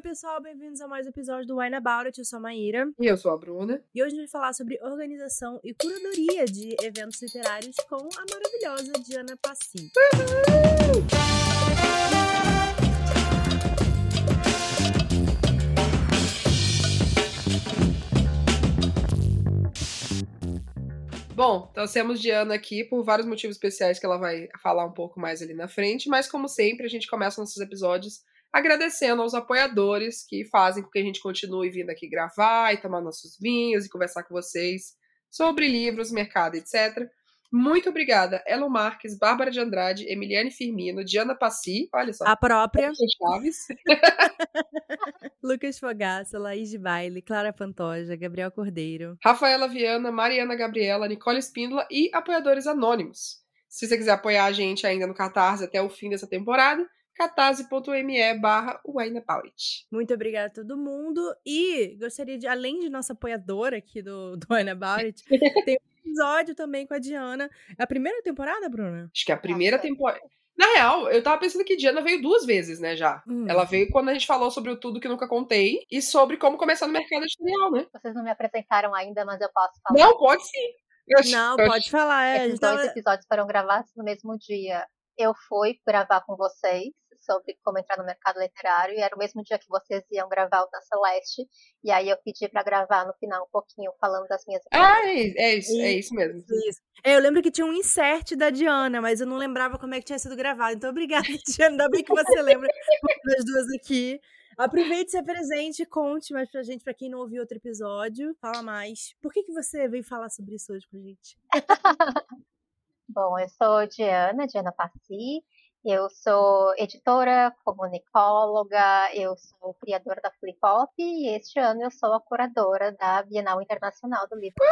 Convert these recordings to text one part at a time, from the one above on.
Oi, pessoal, bem-vindos a mais um episódio do Wine About It. Eu sou a Maíra. E eu sou a Bruna. E hoje a gente vai falar sobre organização e curadoria de eventos literários com a maravilhosa Diana Passi. Bom, trouxemos Diana aqui por vários motivos especiais que ela vai falar um pouco mais ali na frente, mas como sempre, a gente começa nossos episódios agradecendo aos apoiadores que fazem com que a gente continue vindo aqui gravar e tomar nossos vinhos e conversar com vocês sobre livros, mercado, etc. Muito obrigada, Elon Marques, Bárbara de Andrade, Emiliane Firmino, Diana Passi, olha só. A própria. Chaves. Lucas Fogaça, Laís de Baile, Clara Pantoja, Gabriel Cordeiro. Rafaela Viana, Mariana Gabriela, Nicole Espíndola e apoiadores anônimos. Se você quiser apoiar a gente ainda no Catarse até o fim dessa temporada, catarse.me barra Muito obrigada a todo mundo. E gostaria de, além de nossa apoiadora aqui do, do Wine About It, tem um episódio também com a Diana. É a primeira temporada, Bruna? Acho que é a primeira temporada. Na real, eu tava pensando que Diana veio duas vezes, né, já. Hum. Ela veio quando a gente falou sobre o Tudo Que Nunca Contei e sobre como começar no mercado editorial, né? Vocês não me apresentaram ainda, mas eu posso falar. Não, pode sim. Eu Não, pode falar. É, Esses dois tava- episódios foram gravados no mesmo dia. Eu fui gravar com vocês sobre como entrar no mercado literário e era o mesmo dia que vocês iam gravar o da Celeste. E aí eu pedi pra gravar no final um pouquinho falando das minhas Ah, é, é isso, é isso mesmo. Isso. É, eu lembro que tinha um insert da Diana, mas eu não lembrava como é que tinha sido gravado. Então, obrigada, Diana. Ainda bem que você lembra das duas aqui. Aproveite, se apresente, conte mais pra gente, pra quem não ouviu outro episódio. Fala mais. Por que, que você veio falar sobre isso hoje pra gente? Bom, eu sou Diana, Diana Passi. Eu sou editora, comunicóloga, eu sou criadora da Flip Hop e este ano eu sou a curadora da Bienal Internacional do Livro.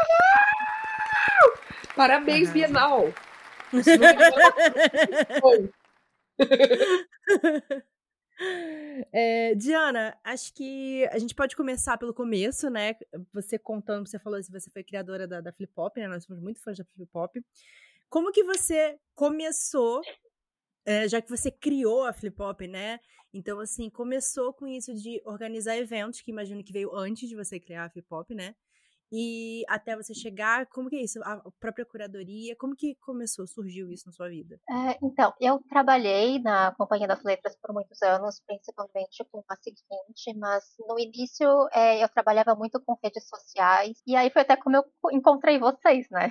Parabéns, Arrasa. Bienal! É Diana, acho que a gente pode começar pelo começo, né? Você contando, você falou que você foi criadora da, da Flip Hop, né? Nós somos muito fãs da Flip Hop. Como que você começou, é, já que você criou a Flip Hop, né? Então, assim, começou com isso de organizar eventos, que imagino que veio antes de você criar a Flip Hop, né? E até você chegar, como que é isso? A própria curadoria, como que começou, surgiu isso na sua vida? É, então, eu trabalhei na Companhia das Letras por muitos anos, principalmente com a seguinte, mas no início é, eu trabalhava muito com redes sociais, e aí foi até como eu co- encontrei vocês, né?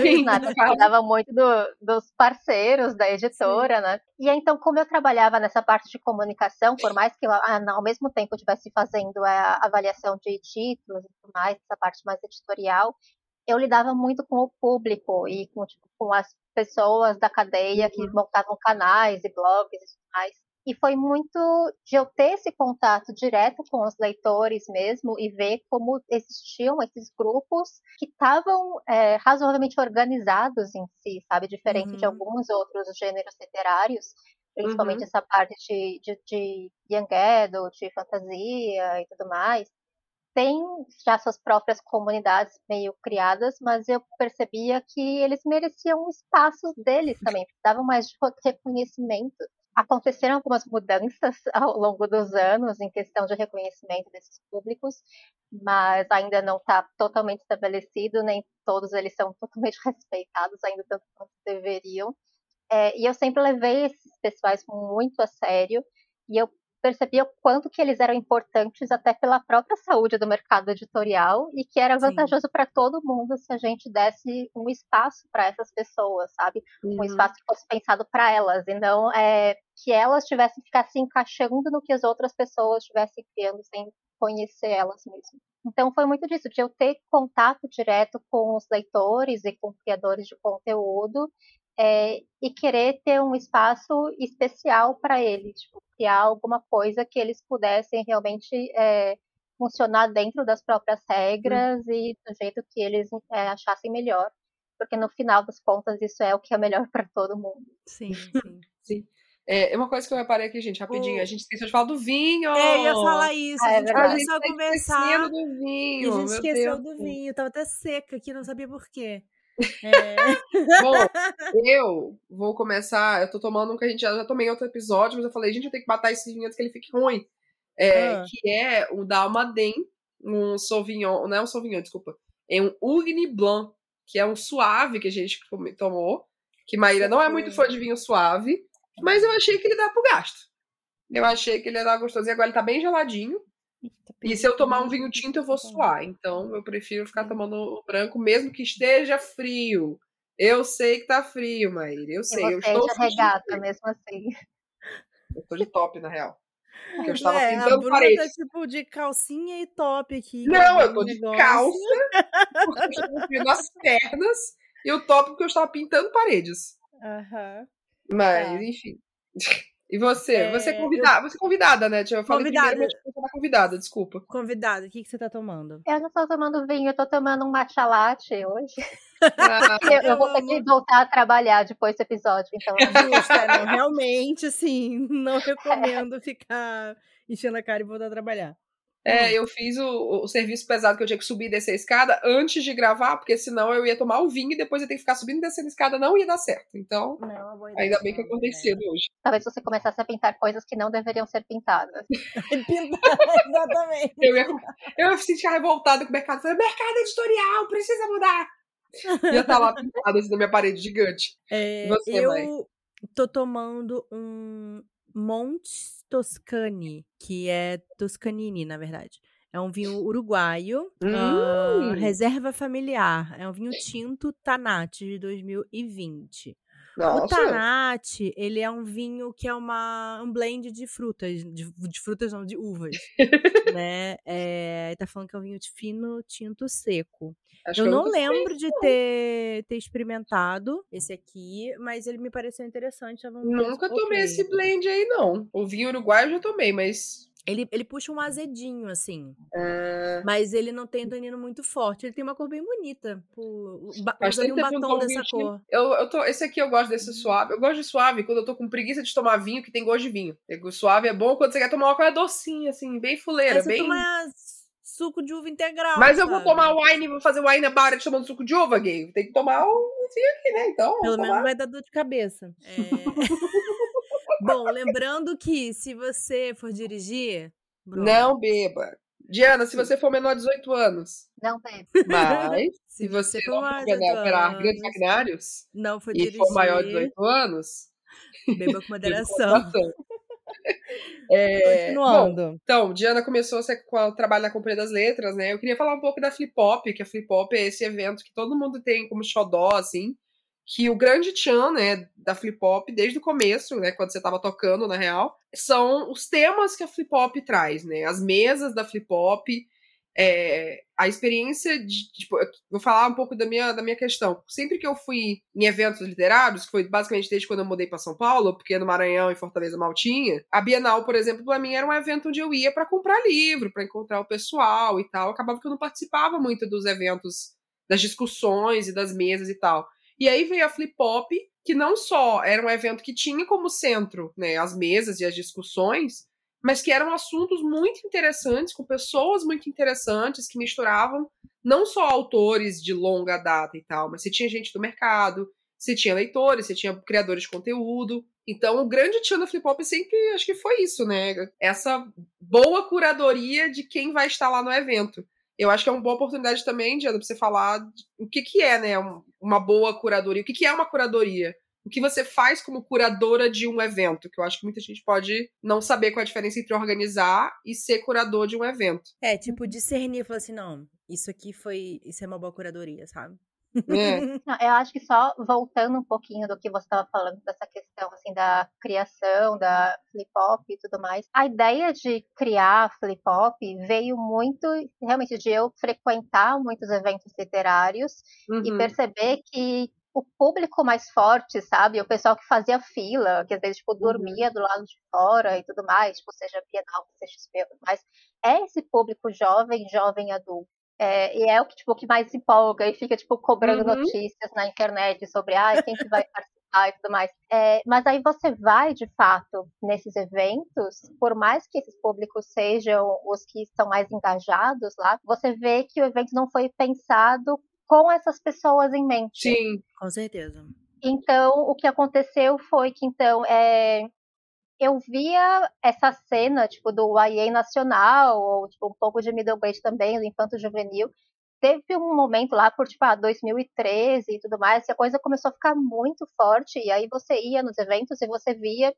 Sim, Na época eu cuidava muito do- dos parceiros da editora, né? E então, como eu trabalhava nessa parte de comunicação, por mais que eu, ah, ao mesmo tempo estivesse fazendo a avaliação de títulos e tudo mais, essa parte mais editorial, eu lidava muito com o público e com, tipo, com as pessoas da cadeia que montavam canais e blogs e tudo mais. E foi muito de eu ter esse contato direto com os leitores mesmo e ver como existiam esses grupos que estavam é, razoavelmente organizados em si, sabe? Diferente de Uhum. alguns outros gêneros literários, principalmente Uhum. essa parte de, de, de young adult, de fantasia e tudo mais tem já suas próprias comunidades meio criadas, mas eu percebia que eles mereciam espaços deles também, precisavam mais de reconhecimento. Aconteceram algumas mudanças ao longo dos anos em questão de reconhecimento desses públicos, mas ainda não está totalmente estabelecido, nem todos eles são totalmente respeitados, ainda tanto quanto deveriam. É, e eu sempre levei esses pessoais muito a sério, e eu percebia o quanto que eles eram importantes até pela própria saúde do mercado editorial e que era Sim. vantajoso para todo mundo se a gente desse um espaço para essas pessoas, sabe? Um Uhum. espaço que fosse pensado para elas e não é, que elas tivessem que ficar se encaixando no que as outras pessoas estivessem criando sem conhecer elas mesmas. Então foi muito disso, de eu ter contato direto com os leitores e com criadores de conteúdo é, e querer ter um espaço especial para eles, tipo, criar alguma coisa que eles pudessem realmente é, funcionar dentro das próprias regras e do jeito que eles é, achassem melhor, porque no final das contas isso é o que é melhor para todo mundo. Sim, sim. Sim. É, uma coisa que eu reparei aqui, gente, rapidinho. O- A gente esqueceu de falar do vinho! É, eu ia falar isso. Ah, a é gente verdade. A gente começou a conversar. esquecendo do E a vinho, gente esqueceu Deus. do vinho. Tava até seca aqui, não sabia por quê. É. Bom, eu vou começar. Eu tô tomando um que a gente já, já tomei em outro episódio, mas eu falei, gente, eu tenho que matar esse vinho antes que ele fique ruim. é, Ah. que é o da Almaden, um Sauvignon, não é um Sauvignon, desculpa, é um Ugni Blanc, que é um suave que a gente tomou, que Maíra não é muito fã de vinho suave, mas eu achei que ele dá pro gasto. Eu achei que ele ia dar gostoso, e agora ele tá bem geladinho, e se eu tomar um vinho tinto eu vou suar, então eu prefiro ficar tomando o branco, mesmo que esteja frio. Eu sei que tá frio, Maíra, eu sei, eu é estou de regata, frio. mesmo assim. Eu tô de top, na real. Porque eu estava É, a pintando Bruna paredes. tá tipo de calcinha e top aqui. Não, eu um tô de negócio. calça, porque eu estou cobrindo as pernas, e o top porque eu estava pintando paredes. Aham. Mas, Tá. enfim. E você? É, você, é convidada, você é convidada, né? Eu falei Convidada. primeiro, mas você tá convidada, desculpa. Convidado, o que, que você tá tomando? Eu não tô tomando vinho, eu tô tomando um matcha latte hoje. Ah, Eu, eu vou ter que voltar a trabalhar depois do episódio, então. É, não, realmente, assim, não recomendo ficar enchendo a cara e voltar a trabalhar. É, eu fiz o, o serviço pesado que eu tinha que subir e descer a escada antes de gravar, porque senão eu ia tomar o vinho e depois eu ia ter que ficar subindo e descendo a escada, não ia dar certo. Então, Não, é ainda bem que eu acordei É. cedo hoje. Talvez você começasse a pintar coisas que não deveriam ser pintadas. Pintar, exatamente. Eu ia, eu ia sentir revoltada com o mercado. Falei, mercado editorial, precisa mudar. Ia estar lá pintado assim na minha parede gigante. É, você, eu mãe? tô tomando um Monte Toscani, que é Toscanini, na verdade. É um vinho uruguaio, ah, Hum. reserva familiar. É um vinho tinto Tanat de 2020. O Nossa. Tanat, ele é um vinho que é uma, um blend de frutas, de, de frutas não, de uvas, né? É, tá falando que é um vinho de fino tinto seco. Acho Eu não lembro de ter, ter experimentado esse aqui, mas ele me pareceu interessante. Nunca tomei ok. esse blend aí, não. O vinho uruguaio eu já tomei, mas. Ele, ele puxa um azedinho, assim. ah, Mas ele não tem um tanino muito forte. Ele tem uma cor bem bonita. Tempo um batom tomo dessa cor. Eu, eu tô, esse aqui eu gosto desse suave. Eu gosto de suave quando eu tô com preguiça de tomar vinho que tem gosto de vinho. O suave é bom quando você quer tomar uma coisa docinha, assim, bem fuleira, Aí você bem. toma suco de uva integral. Mas eu vou tomar wine, vou fazer wine bar tomando suco de uva, gay. Tem que tomar um vinho aqui, né? Então. Pelo menos vai dar dor de cabeça. É. Bom, lembrando que se você for dirigir. Bruno, Não beba. Diana, se você for menor de 18 anos, Não bebe. mas se se você for não maior for de 18 operar grandes maquinários não for e dirigir, for maior de 18 anos, beba com beba moderação. É, bom, Continuando. Então, Diana começou a- com o trabalho na Companhia das Letras, né? Eu queria falar um pouco da Flip Pop, que a Flip Pop é esse evento que todo mundo tem como xodó, assim, que o grande tchan, né, da Flip Pop, desde o começo, né, quando você tava tocando, na real, são os temas que a Flip Pop traz, né? As mesas da Flip Pop, é, a experiência de, tipo, vou falar um pouco da minha, da minha questão. Sempre que eu fui em eventos literários, que foi basicamente desde quando eu mudei para São Paulo, porque no Maranhão e Fortaleza mal tinha, a Bienal, por exemplo, para mim era um evento onde eu ia para comprar livro, para encontrar o pessoal e tal. Acabava que eu não participava muito dos eventos, das discussões e das mesas e tal. E aí veio a Flip Pop, que não só era um evento que tinha como centro, né, as mesas e as discussões, mas que eram assuntos muito interessantes, com pessoas muito interessantes, que misturavam não só autores de longa data e tal, mas você tinha gente do mercado, você tinha leitores, você tinha criadores de conteúdo. Então, o grande tchan da Flip Hop sempre, acho que foi isso, né? Essa boa curadoria de quem vai estar lá no evento. Eu acho que é uma boa oportunidade também, Diana, pra você falar o que, que é, né, um- uma boa curadoria. O que, que é uma curadoria? O que você faz como curadora de um evento? Que eu acho que muita gente pode não saber qual é a diferença entre organizar e ser curador de um evento. É, tipo, discernir, falar assim, não, isso aqui foi. Isso é uma boa curadoria, sabe? É. Não, eu acho que só voltando um pouquinho do que você estava falando dessa questão assim da criação da flip hop e tudo mais, a ideia de criar flip hop veio muito realmente de eu frequentar muitos eventos literários e Uhum. perceber que o público mais forte, sabe, o pessoal que fazia fila, que às vezes tipo Uhum. dormia do lado de fora e tudo mais, tipo seja Bienal, e tudo mais, é esse público jovem, jovem adulto. É, e é o que, tipo, que mais empolga e fica, tipo, cobrando Uhum. notícias na internet sobre ah, quem que vai participar e tudo mais. É, mas aí você vai, de fato, nesses eventos, por mais que esses públicos sejam os que estão mais engajados lá, você vê que o evento não foi pensado com essas pessoas em mente. Sim. Com certeza. Então, o que aconteceu foi que, então, é, eu via essa cena, tipo, do YA nacional, ou tipo, um pouco de middleweight também, do infanto juvenil. Teve um momento lá por, tipo, ah, 2013 e tudo mais, que a coisa começou a ficar muito forte, e aí você ia nos eventos e você via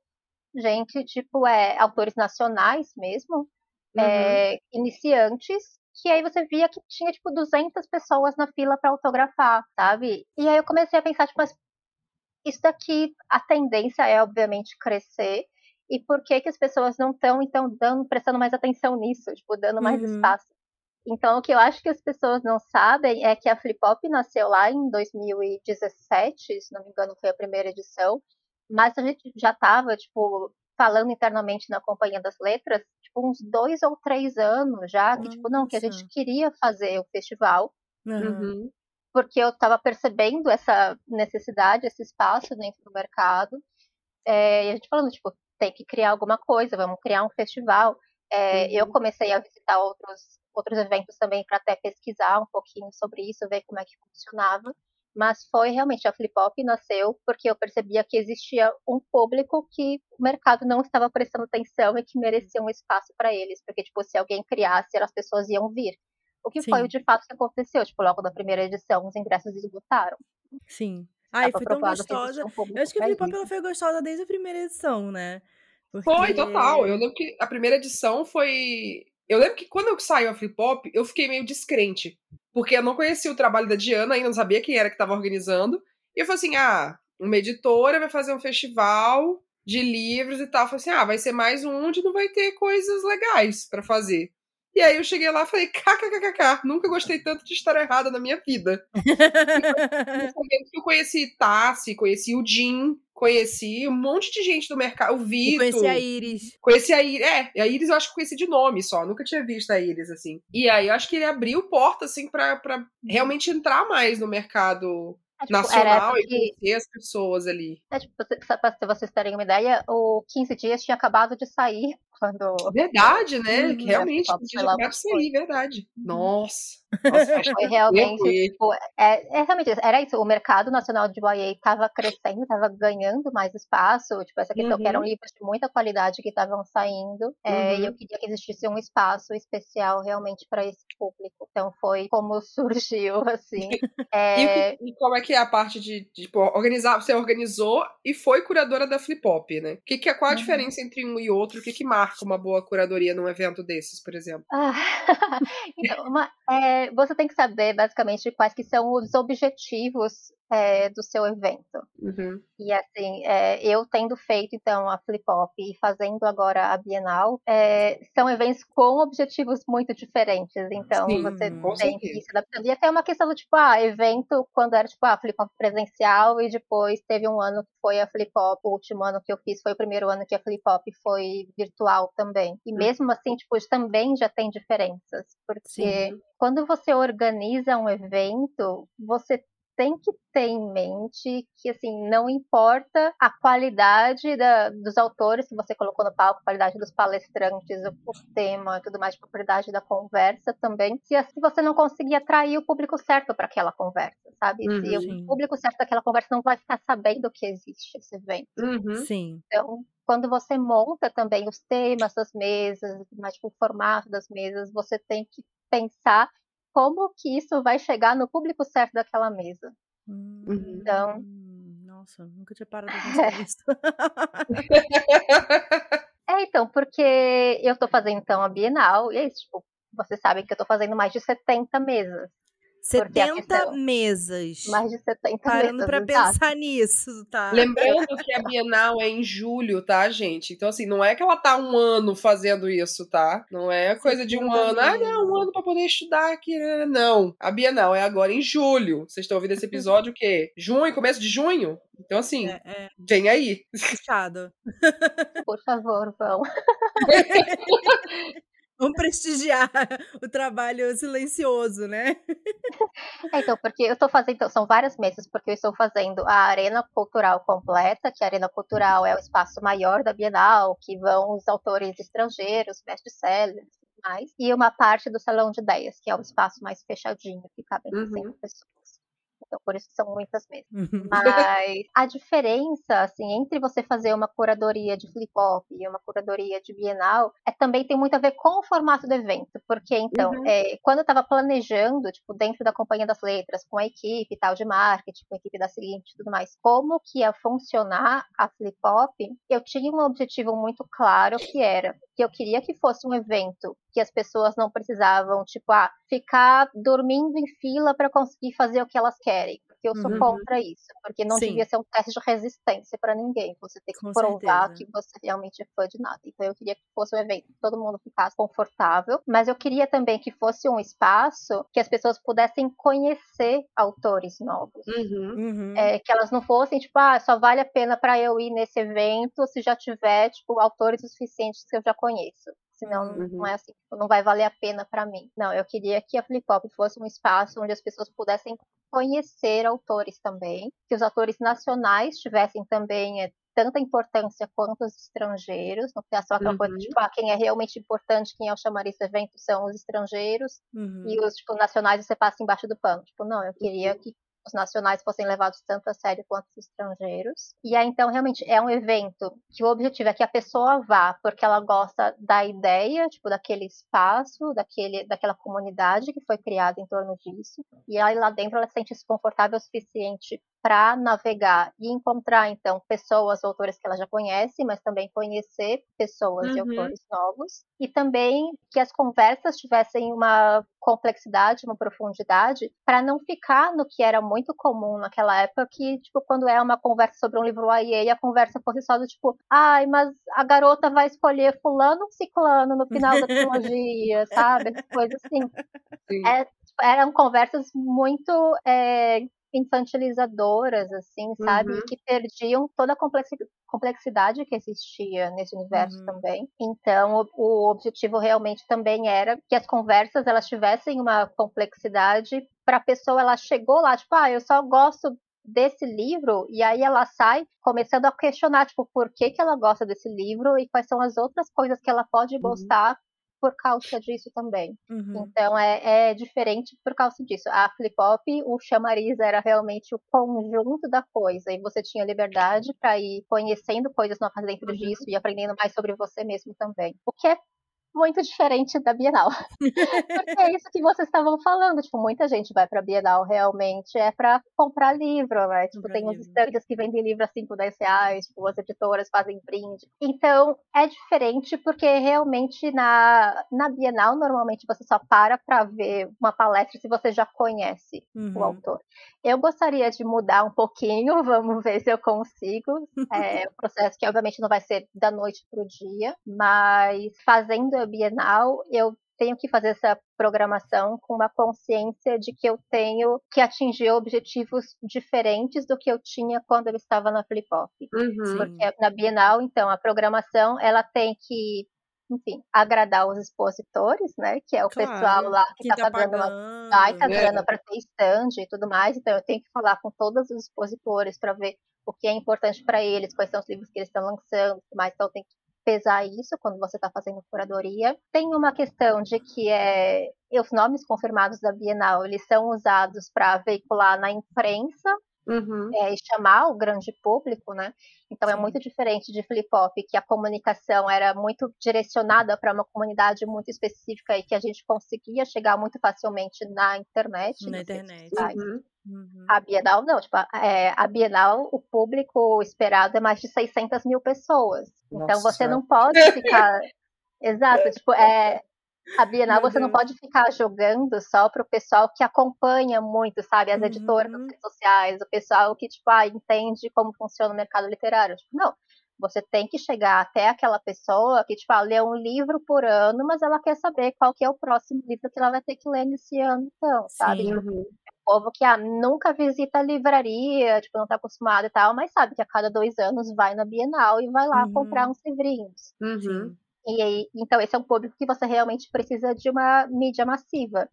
gente, tipo, é, autores nacionais mesmo, uhum. é, iniciantes, que aí você via que tinha, tipo, 200 pessoas na fila para autografar, sabe? E aí eu comecei a pensar, tipo, mas isso daqui, a tendência é, obviamente, crescer, e por que que as pessoas não estão, então, dando, prestando mais atenção nisso, tipo, dando mais uhum. espaço? Então, o que eu acho que as pessoas não sabem é que a Flip Hop nasceu lá em 2017, se não me engano, foi a primeira edição, mas a gente já estava, tipo, falando internamente na Companhia das Letras, tipo, uns dois ou três anos já, que, Nossa. tipo, não, que a gente queria fazer o festival, uhum. porque eu estava percebendo essa necessidade, esse espaço dentro do mercado, é, e a gente falando, tipo, tem que criar alguma coisa, vamos criar um festival. É, uhum. Eu comecei a visitar outros, outros eventos também para até pesquisar um pouquinho sobre isso, ver como é que funcionava mas foi realmente a Flip Hop nasceu porque eu percebia que existia um público que o mercado não estava prestando atenção e que merecia um espaço para eles, porque tipo se alguém criasse, as pessoas iam vir. O que Sim. foi de fato que aconteceu, tipo logo na primeira edição os ingressos esgotaram. Sim. Ai, foi tão gostosa. Um eu acho que a Flip Hop ela foi gostosa desde a primeira edição, né? Porque... Foi, total. Eu lembro que a primeira edição foi. Eu lembro que quando eu saiu a Flip Hop, eu fiquei meio descrente porque eu não conhecia o trabalho da Diana, ainda não sabia quem era que estava organizando. E eu falei assim: ah, uma editora vai fazer um festival de livros e tal. Eu falei assim: ah, vai ser mais um onde não vai ter coisas legais para fazer. E aí eu cheguei lá e falei, kkkk, nunca gostei tanto de estar errada na minha vida. eu conheci Tassi, conheci o Jim, conheci um monte de gente do mercado, o Vitor. Conheci a Iris. Conheci a Iris, é, a Iris eu acho que conheci de nome só, nunca tinha visto a Iris, assim. E aí eu acho que ele abriu porta, assim, pra, pra realmente entrar mais no mercado é, tipo, nacional e conhecer as pessoas ali. É, tipo, pra vocês terem uma ideia, o 15 dias tinha acabado de sair quando. Verdade, né? que realmente, acabado de sair, verdade. Uhum. Nossa. Nossa, foi realmente, tipo, é, é, realmente era isso. O mercado nacional de YA estava crescendo, estava ganhando mais espaço. Tipo, essa questão uhum. que eram livros de muita qualidade que estavam saindo. É, uhum. E eu queria que existisse um espaço especial realmente para esse público. Então foi como surgiu, assim. É... E, e, como é que é a parte de, de tipo, organizar? Você organizou e foi curadora da Flip Hop, né? Que, que é, qual a uhum. diferença entre um e outro? O que, que marca uma boa curadoria num evento desses, por exemplo? Ah, então, uma, é, você tem que saber basicamente quais que são os objetivos é, do seu evento. Uhum. E assim, é, eu tendo feito então a Flip Hop e fazendo agora a Bienal, é, são eventos com objetivos muito diferentes. Então Sim, você tem que se adaptando. E até uma questão do tipo, ah, evento quando era tipo a ah, Flip Hop presencial e depois teve um ano que foi a Flip Hop, o último ano que eu fiz foi o primeiro ano que a Flip Hop foi virtual também. E uhum. mesmo assim, tipo, também já tem diferenças, porque Sim. quando você organiza um evento, você tem que ter em mente que, assim, não importa a qualidade da, dos autores que você colocou no palco, a qualidade dos palestrantes, o, o tema e tudo mais, a qualidade da conversa também, se assim você não conseguir atrair o público certo para aquela conversa, sabe? Uhum, se sim. o público certo daquela conversa não vai ficar sabendo que existe esse evento. Uhum. Sim. Então, quando você monta também os temas das mesas, mais tipo, o formato das mesas, você tem que pensar como que isso vai chegar no público certo daquela mesa. Então. Nossa, nunca tinha parado de pensar nisso. é, então, porque eu tô fazendo então a Bienal, e é isso, tipo, vocês sabem que eu tô fazendo mais de 70 mesas. 70 questão, mesas. Mais de 70 Parando mesas. pra pensar nisso, tá? Lembrando que a Bienal é em julho, tá, gente? Então, assim, não é que ela tá um ano fazendo isso, tá? Não é coisa de um ano. Ah, não, um ano pra poder estudar aqui. Né, né, não. A Bienal é agora em julho. Vocês estão ouvindo esse episódio o quê? Junho, começo de junho? Então, assim, é, é. vem aí. Fechado. Por favor, vão. Vamos prestigiar o trabalho silencioso, né? É, então, porque eu estou fazendo, então, são várias mesas, porque eu estou fazendo a Arena Cultural completa, que a Arena Cultural é o espaço maior da Bienal, que vão os autores estrangeiros, best-sellers e mais, e uma parte do Salão de Ideias, que é o espaço mais fechadinho, que cabe uhum. 100 pessoas. Então por isso são muitas mesmo. Uhum. Mas a diferença, assim, entre você fazer uma curadoria de flip-hop e uma curadoria de Bienal, é também tem muito a ver com o formato do evento, porque então, uhum. é, quando eu estava planejando, tipo, dentro da Companhia das Letras, com a equipe tal de marketing, com a equipe da seguinte e tudo mais, como que ia funcionar a flip-hop, eu tinha um objetivo muito claro que era que eu queria que fosse um evento que as pessoas não precisavam, tipo, ah, ficar dormindo em fila para conseguir fazer o que elas querem. Porque eu sou uhum. contra isso. Porque não Sim. devia ser um teste de resistência para ninguém. Você tem que Com provar certeza. que você realmente é fã de nada. Então eu queria que fosse um evento que todo mundo ficasse confortável. Mas eu queria também que fosse um espaço que as pessoas pudessem conhecer autores novos. Uhum. Uhum. É, que elas não fossem, tipo, ah, só vale a pena para eu ir nesse evento se já tiver, tipo, autores o suficientes que eu já conheço senão uhum. não é assim, tipo, não vai valer a pena para mim. Não, eu queria que a Flip Hop fosse um espaço onde as pessoas pudessem conhecer autores também, que os autores nacionais tivessem também é, tanta importância quanto os estrangeiros, não ficar só aquela uhum. coisa tipo, ah, quem é realmente importante, quem é o chamariz do evento são os estrangeiros, uhum. e os tipo, nacionais você passa embaixo do pano. Tipo, não, eu queria uhum. que os nacionais fossem levados tanto a sério quanto os estrangeiros. E aí, então, realmente, é um evento que o objetivo é que a pessoa vá porque ela gosta da ideia, tipo, daquele espaço, daquele, daquela comunidade que foi criada em torno disso. E aí, lá dentro, ela se sente confortável o suficiente para navegar e encontrar, então, pessoas, autores que ela já conhece, mas também conhecer pessoas uhum. e autores novos. E também que as conversas tivessem uma complexidade, uma profundidade, para não ficar no que era muito comum naquela época, que, tipo, quando é uma conversa sobre um livro YA, a conversa fosse só do tipo, ai, mas a garota vai escolher fulano ou ciclano no final da trilogia, sabe? Coisas assim. É, eram conversas muito é, infantilizadoras, assim, sabe? Uhum. Que perdiam toda a complexidade que existia nesse universo uhum. também. Então, o, o, objetivo realmente também era que as conversas elas tivessem uma complexidade para a pessoa, ela chegou lá, tipo, ah, eu só gosto desse livro e aí ela sai começando a questionar tipo por que que ela gosta desse livro e quais são as outras coisas que ela pode uhum. Por causa disso também. Uhum. Então é, é, diferente por causa disso. A Flip Hop, o chamariz era realmente o conjunto da coisa, e você tinha liberdade para ir conhecendo coisas novas dentro uhum. disso e aprendendo mais sobre você mesmo também. O que é muito diferente da Bienal. Porque é isso que vocês estavam falando, tipo, muita gente vai pra Bienal realmente é para comprar livro, né? Tipo, tem uns estandes que vendem livro a 5, 10 reais, tipo, as editoras fazem brinde. Então, é diferente porque realmente na, na Bienal, normalmente você só para pra ver uma palestra se você já conhece uhum. o autor. Eu gostaria de mudar um pouquinho, vamos ver se eu consigo. É um processo que, obviamente, não vai ser da noite pro dia, mas fazendo Bienal, eu tenho que fazer essa programação com uma consciência de que eu tenho que atingir objetivos diferentes do que eu tinha quando eu estava na Flip Hop. Uhum. Porque na Bienal, então, a programação ela tem que enfim, agradar os expositores, né? Que é o claro, pessoal lá que, está tá pagando uma baita né? grana para ter stand e tudo mais. Então eu tenho que falar com todos os expositores para ver o que é importante para eles, quais são os livros que eles estão lançando, mas então eu tenho que pesar isso quando você está fazendo curadoria. Tem uma questão de que é os nomes confirmados da Bienal eles são usados para veicular na imprensa Uhum. É, e chamar o grande público, né? Então é Sim. é muito diferente de flip hop, que a comunicação era muito direcionada para uma comunidade muito específica e que a gente conseguia chegar muito facilmente na internet. Na internet. Uhum. Uhum. A Bienal não, tipo, é, a Bienal, o público esperado é mais de 600 mil pessoas. Nossa. Então você não pode ficar. Exato, tipo, é, a Bienal você não pode ficar jogando só para o pessoal que acompanha muito, sabe? As editoras uhum. das redes sociais, o pessoal que, tipo, ah, entende como funciona o mercado literário. Tipo, não. Você tem que chegar até aquela pessoa que, tipo, ah, lê um livro por ano, mas ela quer saber qual que é o próximo livro que ela vai ter que ler nesse ano, então, sabe? Sim, uhum. O povo que ah, nunca visita a livraria, tipo, não tá acostumado e tal, mas sabe que a cada dois anos vai na Bienal e vai lá uhum. comprar uns livrinhos. Uhum. E aí, então, esse é um público que você realmente precisa de uma mídia massiva.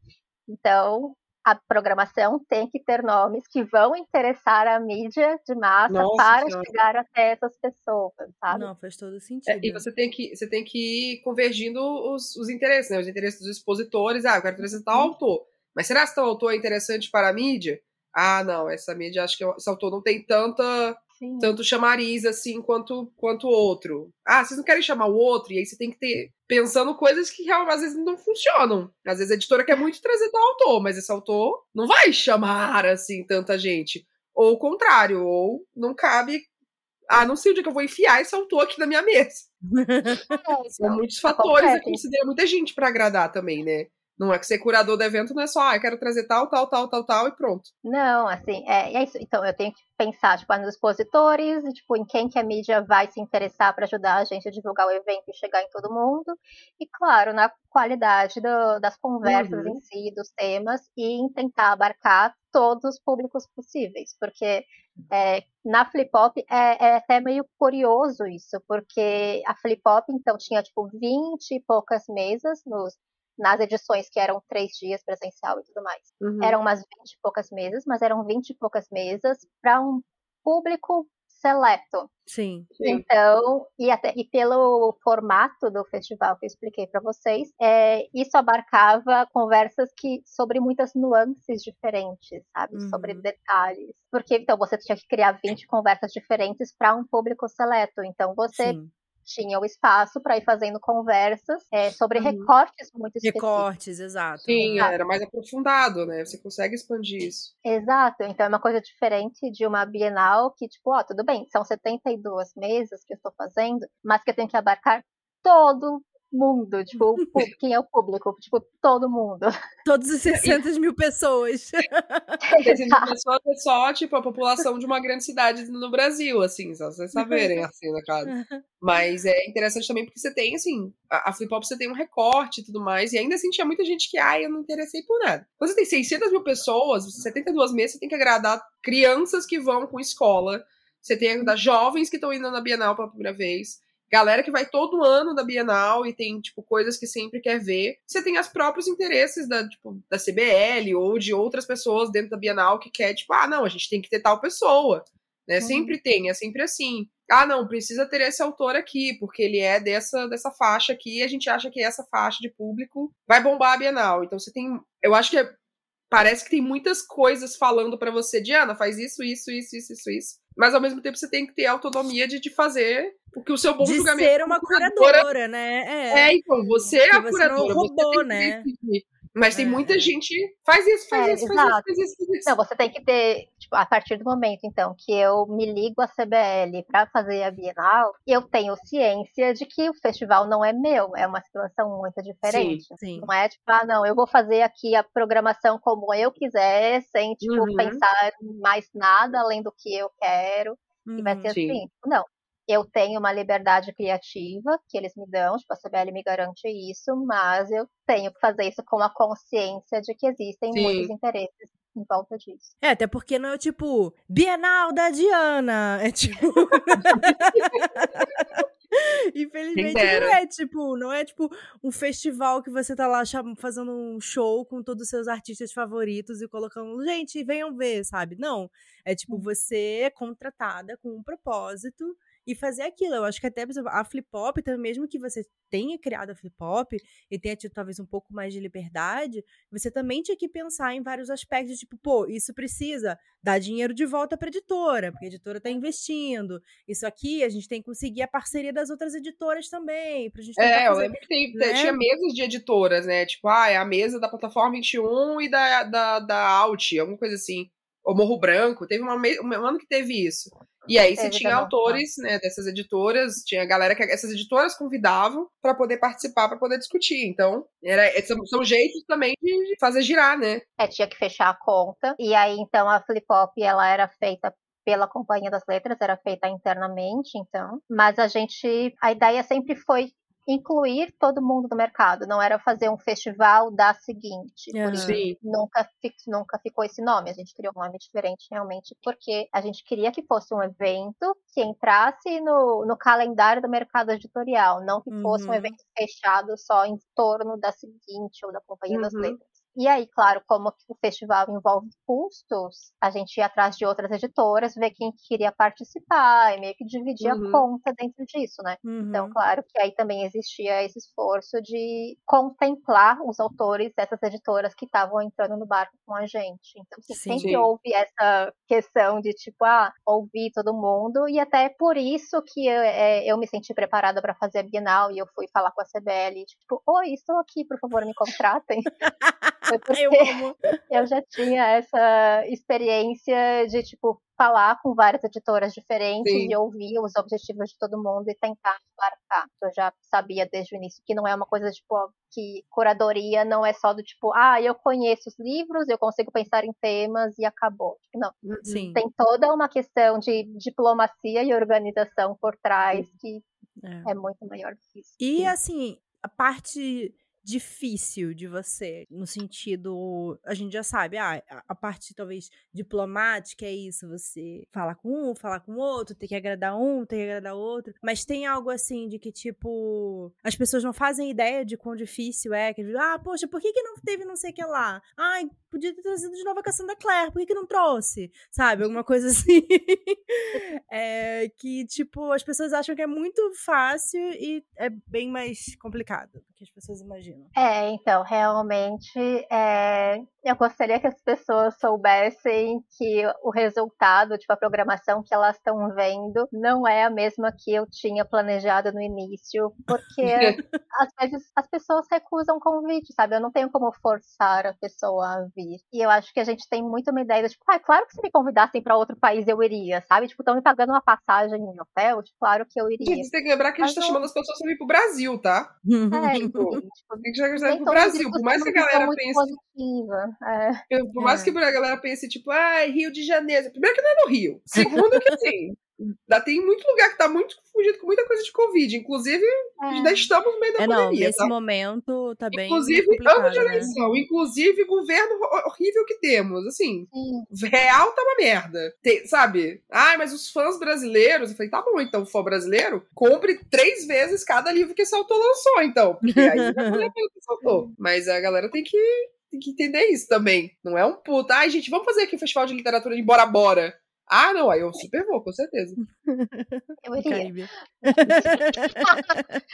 Então, a programação tem que ter nomes que vão interessar a mídia de massa Nossa, para senhora. chegar até essas pessoas, sabe? Não, faz todo sentido. É, e você tem que, você tem que ir convergindo os, os interesses, né? Os interesses dos expositores. Ah, eu quero tal uhum. autor. Mas será que tal autor é interessante para a mídia? Ah, não, essa mídia, acho que esse autor não tem tanta Sim. tanto chamariz assim quanto quanto o outro. Ah, vocês não querem chamar o outro? E aí você tem que ter pensando coisas que às vezes não funcionam. Às vezes a editora quer muito trazer tal autor, mas esse autor não vai chamar assim tanta gente. Ou o contrário, ou não cabe. Ah, não sei onde é que eu vou enfiar esse autor aqui na minha mesa. É, São muitos fatores a considerar muita gente para agradar também, né? Não é que ser curador do evento não é só, ah, eu quero trazer tal, tal, tal, tal, tal e pronto. Não, assim, é, é isso. Então, eu tenho que pensar, tipo, nos expositores, tipo, em quem que a mídia vai se interessar para ajudar a gente a divulgar o evento e chegar em todo mundo. E, claro, na qualidade do, das conversas uhum. em si, dos temas, e em tentar abarcar todos os públicos possíveis. Porque é, na Flip Hop é, é, até meio curioso isso, porque a Flip Hop, então, tinha, tipo, 20 e poucas mesas nos nas edições que eram três dias presencial e tudo mais. Uhum. Eram umas 20 e poucas mesas, mas eram 20 e poucas mesas para um público seleto. Sim. Então, e, até, e pelo formato do festival que eu expliquei para vocês, é, isso abarcava conversas que sobre muitas nuances diferentes, sabe? Uhum. Sobre detalhes. Porque então você tinha que criar 20 conversas diferentes para um público seleto. Então você Sim tinha o espaço para ir fazendo conversas é, sobre uhum. recortes muito específicos. Recortes, exato. Sim, era mais aprofundado, né? Você consegue expandir isso. Exato, então é uma coisa diferente de uma Bienal que, tipo, ó, tudo bem, são 72 mesas que eu estou fazendo, mas que eu tenho que abarcar todo mundo, tipo, quem é o público? Tipo, todo mundo. Todos os 600 mil pessoas. 600 mil pessoas é só, tipo, a população de uma grande cidade no Brasil, assim, só vocês saberem, assim, na casa. Mas é interessante também porque você tem, assim, a, a Flip Hop você tem um recorte e tudo mais, e ainda assim tinha muita gente que, ai, eu não interessei por nada. Quando você tem 600 mil pessoas, 72 meses, você tem que agradar crianças que vão com escola, você tem que agradar jovens que estão indo na Bienal pela primeira vez, galera que vai todo ano da Bienal e tem, tipo, coisas que sempre quer ver. Você tem os próprios interesses da, tipo, da CBL ou de outras pessoas dentro da Bienal que quer, tipo, ah, não, a gente tem que ter tal pessoa. Né? Sempre tem, é sempre assim. Ah, não, precisa ter esse autor aqui, porque ele é dessa, dessa faixa aqui, e a gente acha que essa faixa de público vai bombar a Bienal. Então você tem. Eu acho que é, parece que tem muitas coisas falando para você, Diana, faz isso, isso, isso, isso, isso, isso. Mas ao mesmo tempo você tem que ter autonomia de, de fazer o que o seu bom de julgamento. ser uma curadora, curadora, né? É. é, então, você é a curadora. Não roubou, você né? Mas tem muita é. gente. Faz isso, faz, é, isso, faz isso, faz isso, faz isso. Não, você tem que ter, tipo, a partir do momento, então, que eu me ligo à CBL para fazer a Bienal, eu tenho ciência de que o festival não é meu, é uma situação muito diferente. Sim, sim. Não é tipo, ah, não, eu vou fazer aqui a programação como eu quiser, sem, tipo, uhum. pensar mais nada além do que eu quero. Uhum, e vai ser sim. assim. Não, eu tenho uma liberdade criativa que eles me dão, tipo, a CBL me garante isso, mas eu tenho que fazer isso com a consciência de que existem Sim. muitos interesses em volta disso. É, até porque não é tipo Bienal da Diana, é tipo Infelizmente não é tipo, não é tipo um festival que você tá lá fazendo um show com todos os seus artistas favoritos e colocando, gente, venham ver, sabe? Não, é tipo hum. você é contratada com um propósito e fazer aquilo. Eu acho que até, a Flip Hop, então, mesmo que você tenha criado a Flip Hop e tenha tido talvez um pouco mais de liberdade, você também tinha que pensar em vários aspectos, tipo, pô, isso precisa dar dinheiro de volta para editora, porque a editora está investindo. Isso aqui a gente tem que conseguir a parceria das outras editoras também, pra gente É, fazer, eu lembro que tem, né? tinha mesas de editoras, né? Tipo, ah, é a mesa da plataforma 21 e da, da, da Alt, alguma coisa assim. Ou Morro Branco, teve uma, um ano que teve isso. E aí você tinha autores, né, dessas editoras, tinha galera que essas editoras convidavam para poder participar, para poder discutir. Então, era, são, são jeitos também de fazer girar, né? É, tinha que fechar a conta. E aí, então, a Flip Hop, ela era feita pela Companhia das Letras, era feita internamente, então. Mas a gente, a ideia sempre foi incluir todo mundo no mercado, não era fazer um festival da seguinte. Por isso nunca, nunca ficou esse nome. A gente criou um nome diferente realmente porque a gente queria que fosse um evento que entrasse no, no calendário do mercado editorial, não que fosse uhum. um evento fechado só em torno da seguinte ou da Companhia uhum. das Letras. E aí, claro, como o festival envolve custos, a gente ia atrás de outras editoras, ver quem queria participar e meio que dividir uhum. a conta dentro disso, né? Então, uhum. Então, claro que aí também existia esse esforço de contemplar os autores dessas editoras que estavam entrando no barco com a gente. Então, Sim. sempre houve essa questão de tipo, ah, ouvir todo mundo, e até por isso que eu, é, eu me senti preparada para fazer a Bienal e eu fui falar com a CBL, tipo, oi, estou aqui, por favor, me contratem. Foi porque eu, eu já tinha essa experiência de, tipo, falar com várias editoras diferentes Sim. e ouvir os objetivos de todo mundo e tentar marcar. Eu já sabia desde o início que não é uma coisa, tipo, que curadoria não é só do tipo, ah, eu conheço os livros, eu consigo pensar em temas e acabou. Tipo, não. Sim. Tem toda uma questão de diplomacia e organização por trás que é, é muito maior que isso. E, assim, a parte difícil de você, no sentido, a gente já sabe, ah, a parte talvez diplomática é isso, você falar com um, falar com o outro, ter que agradar um, ter que agradar outro, mas tem algo assim de que, tipo, as pessoas não fazem ideia de quão difícil é, que, ah, poxa, por que que não teve não sei o que lá? Ai, podia ter trazido de novo a Cassandra Clare, por que que não trouxe? Sabe, alguma coisa assim. é, que, tipo, as pessoas acham que é muito fácil e é bem mais complicado do que as pessoas imaginam imagino. É, então, realmente, é, eu gostaria que as pessoas soubessem que o resultado, tipo, a programação que elas estão vendo não é a mesma que eu tinha planejado no início, porque às vezes as pessoas recusam convite, sabe? Eu não tenho como forçar a pessoa a vir. E eu acho que a gente tem muito uma ideia de, tipo, ah, claro que se me convidassem para outro país eu iria, sabe? Tipo, estão me pagando uma passagem em hotel, tipo, claro que eu iria. Gente, você tem que lembrar que a gente tá Mas chamando as pessoas pra vir pro Brasil, tá? É, então, tipo, tem que já pro Brasil. Por mais que a galera pense. Positiva. É. Por mais que a galera pense, tipo, ah, Rio de Janeiro. Primeiro que não é no Rio. Segundo que assim. Ainda tem muito lugar que tá muito confundido com muita coisa de Covid. Inclusive, é. ainda estamos no meio da é, pandemia. Não, nesse tá? momento tá bem. Inclusive, ano de né? eleição. Né? Inclusive, governo horrível que temos. Assim, Sim. real tá uma merda. Tem, sabe? Ai, mas os fãs brasileiros. Eu falei, tá bom, então, fã brasileiro, compre três vezes cada livro que esse autor lançou, então. Porque aí vai poder ver o que autor. Mas a galera tem que tem que entender isso também. Não é um puta. Ai, gente, vamos fazer aqui um festival de literatura de Bora Bora. Ah, não, aí eu super vou, com certeza. Eu iria.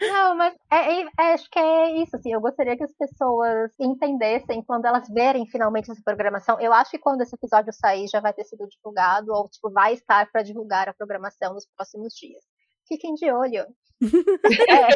não, mas é, é, é, acho que é isso, assim, eu gostaria que as pessoas entendessem quando elas verem finalmente essa programação. Eu acho que quando esse episódio sair já vai ter sido divulgado, ou tipo, vai estar para divulgar a programação nos próximos dias. Fiquem de olho. é.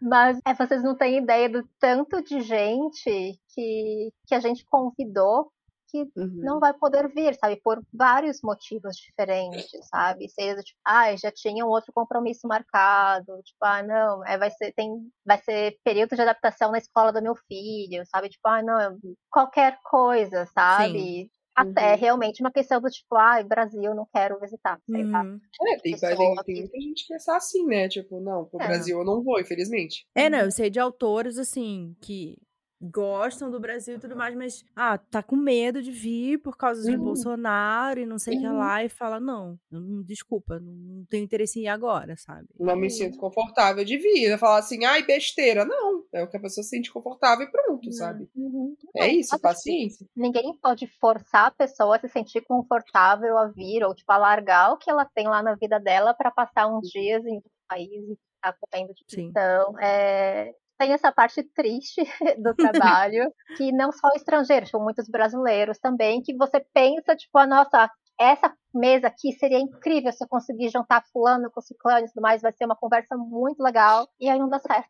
Mas é, vocês não têm ideia do tanto de gente que, que a gente convidou que uhum. não vai poder vir, sabe? Por vários motivos diferentes, sabe? Seja tipo, ah, já tinha um outro compromisso marcado, tipo, ah, não, é, vai ser tem vai ser período de adaptação na escola do meu filho, sabe? Tipo, ah, não, qualquer coisa, sabe? Sim. Até uhum. realmente uma questão do tipo, ah, Brasil, não quero visitar, sei uhum. lá. É, tem, tem, tem muita gente pensar assim, né? Tipo, não, pro é. Brasil eu não vou, infelizmente. É, não, eu sei de autores, assim, que gostam do Brasil e tudo mais, mas ah, tá com medo de vir por causa de uhum. Bolsonaro e não sei o uhum. que lá e fala: não, não, desculpa, não tenho interesse em ir agora, sabe? Não me sinto confortável de vir. Falar assim, ai, besteira. Não, é o que a pessoa se sente confortável e pronto, uhum. sabe? É isso, paciência. Ninguém pode forçar a pessoa a se sentir confortável a vir ou, tipo, alargar o que ela tem lá na vida dela para passar uns dias em outro país e ficar comendo. Sim. Então, é, tem essa parte triste do trabalho, que não só estrangeiros, como muitos brasileiros também, que você pensa, tipo, a nossa, essa mesa aqui seria incrível se eu conseguir juntar fulano com ciclano e tudo mais, vai ser uma conversa muito legal, e aí não dá certo.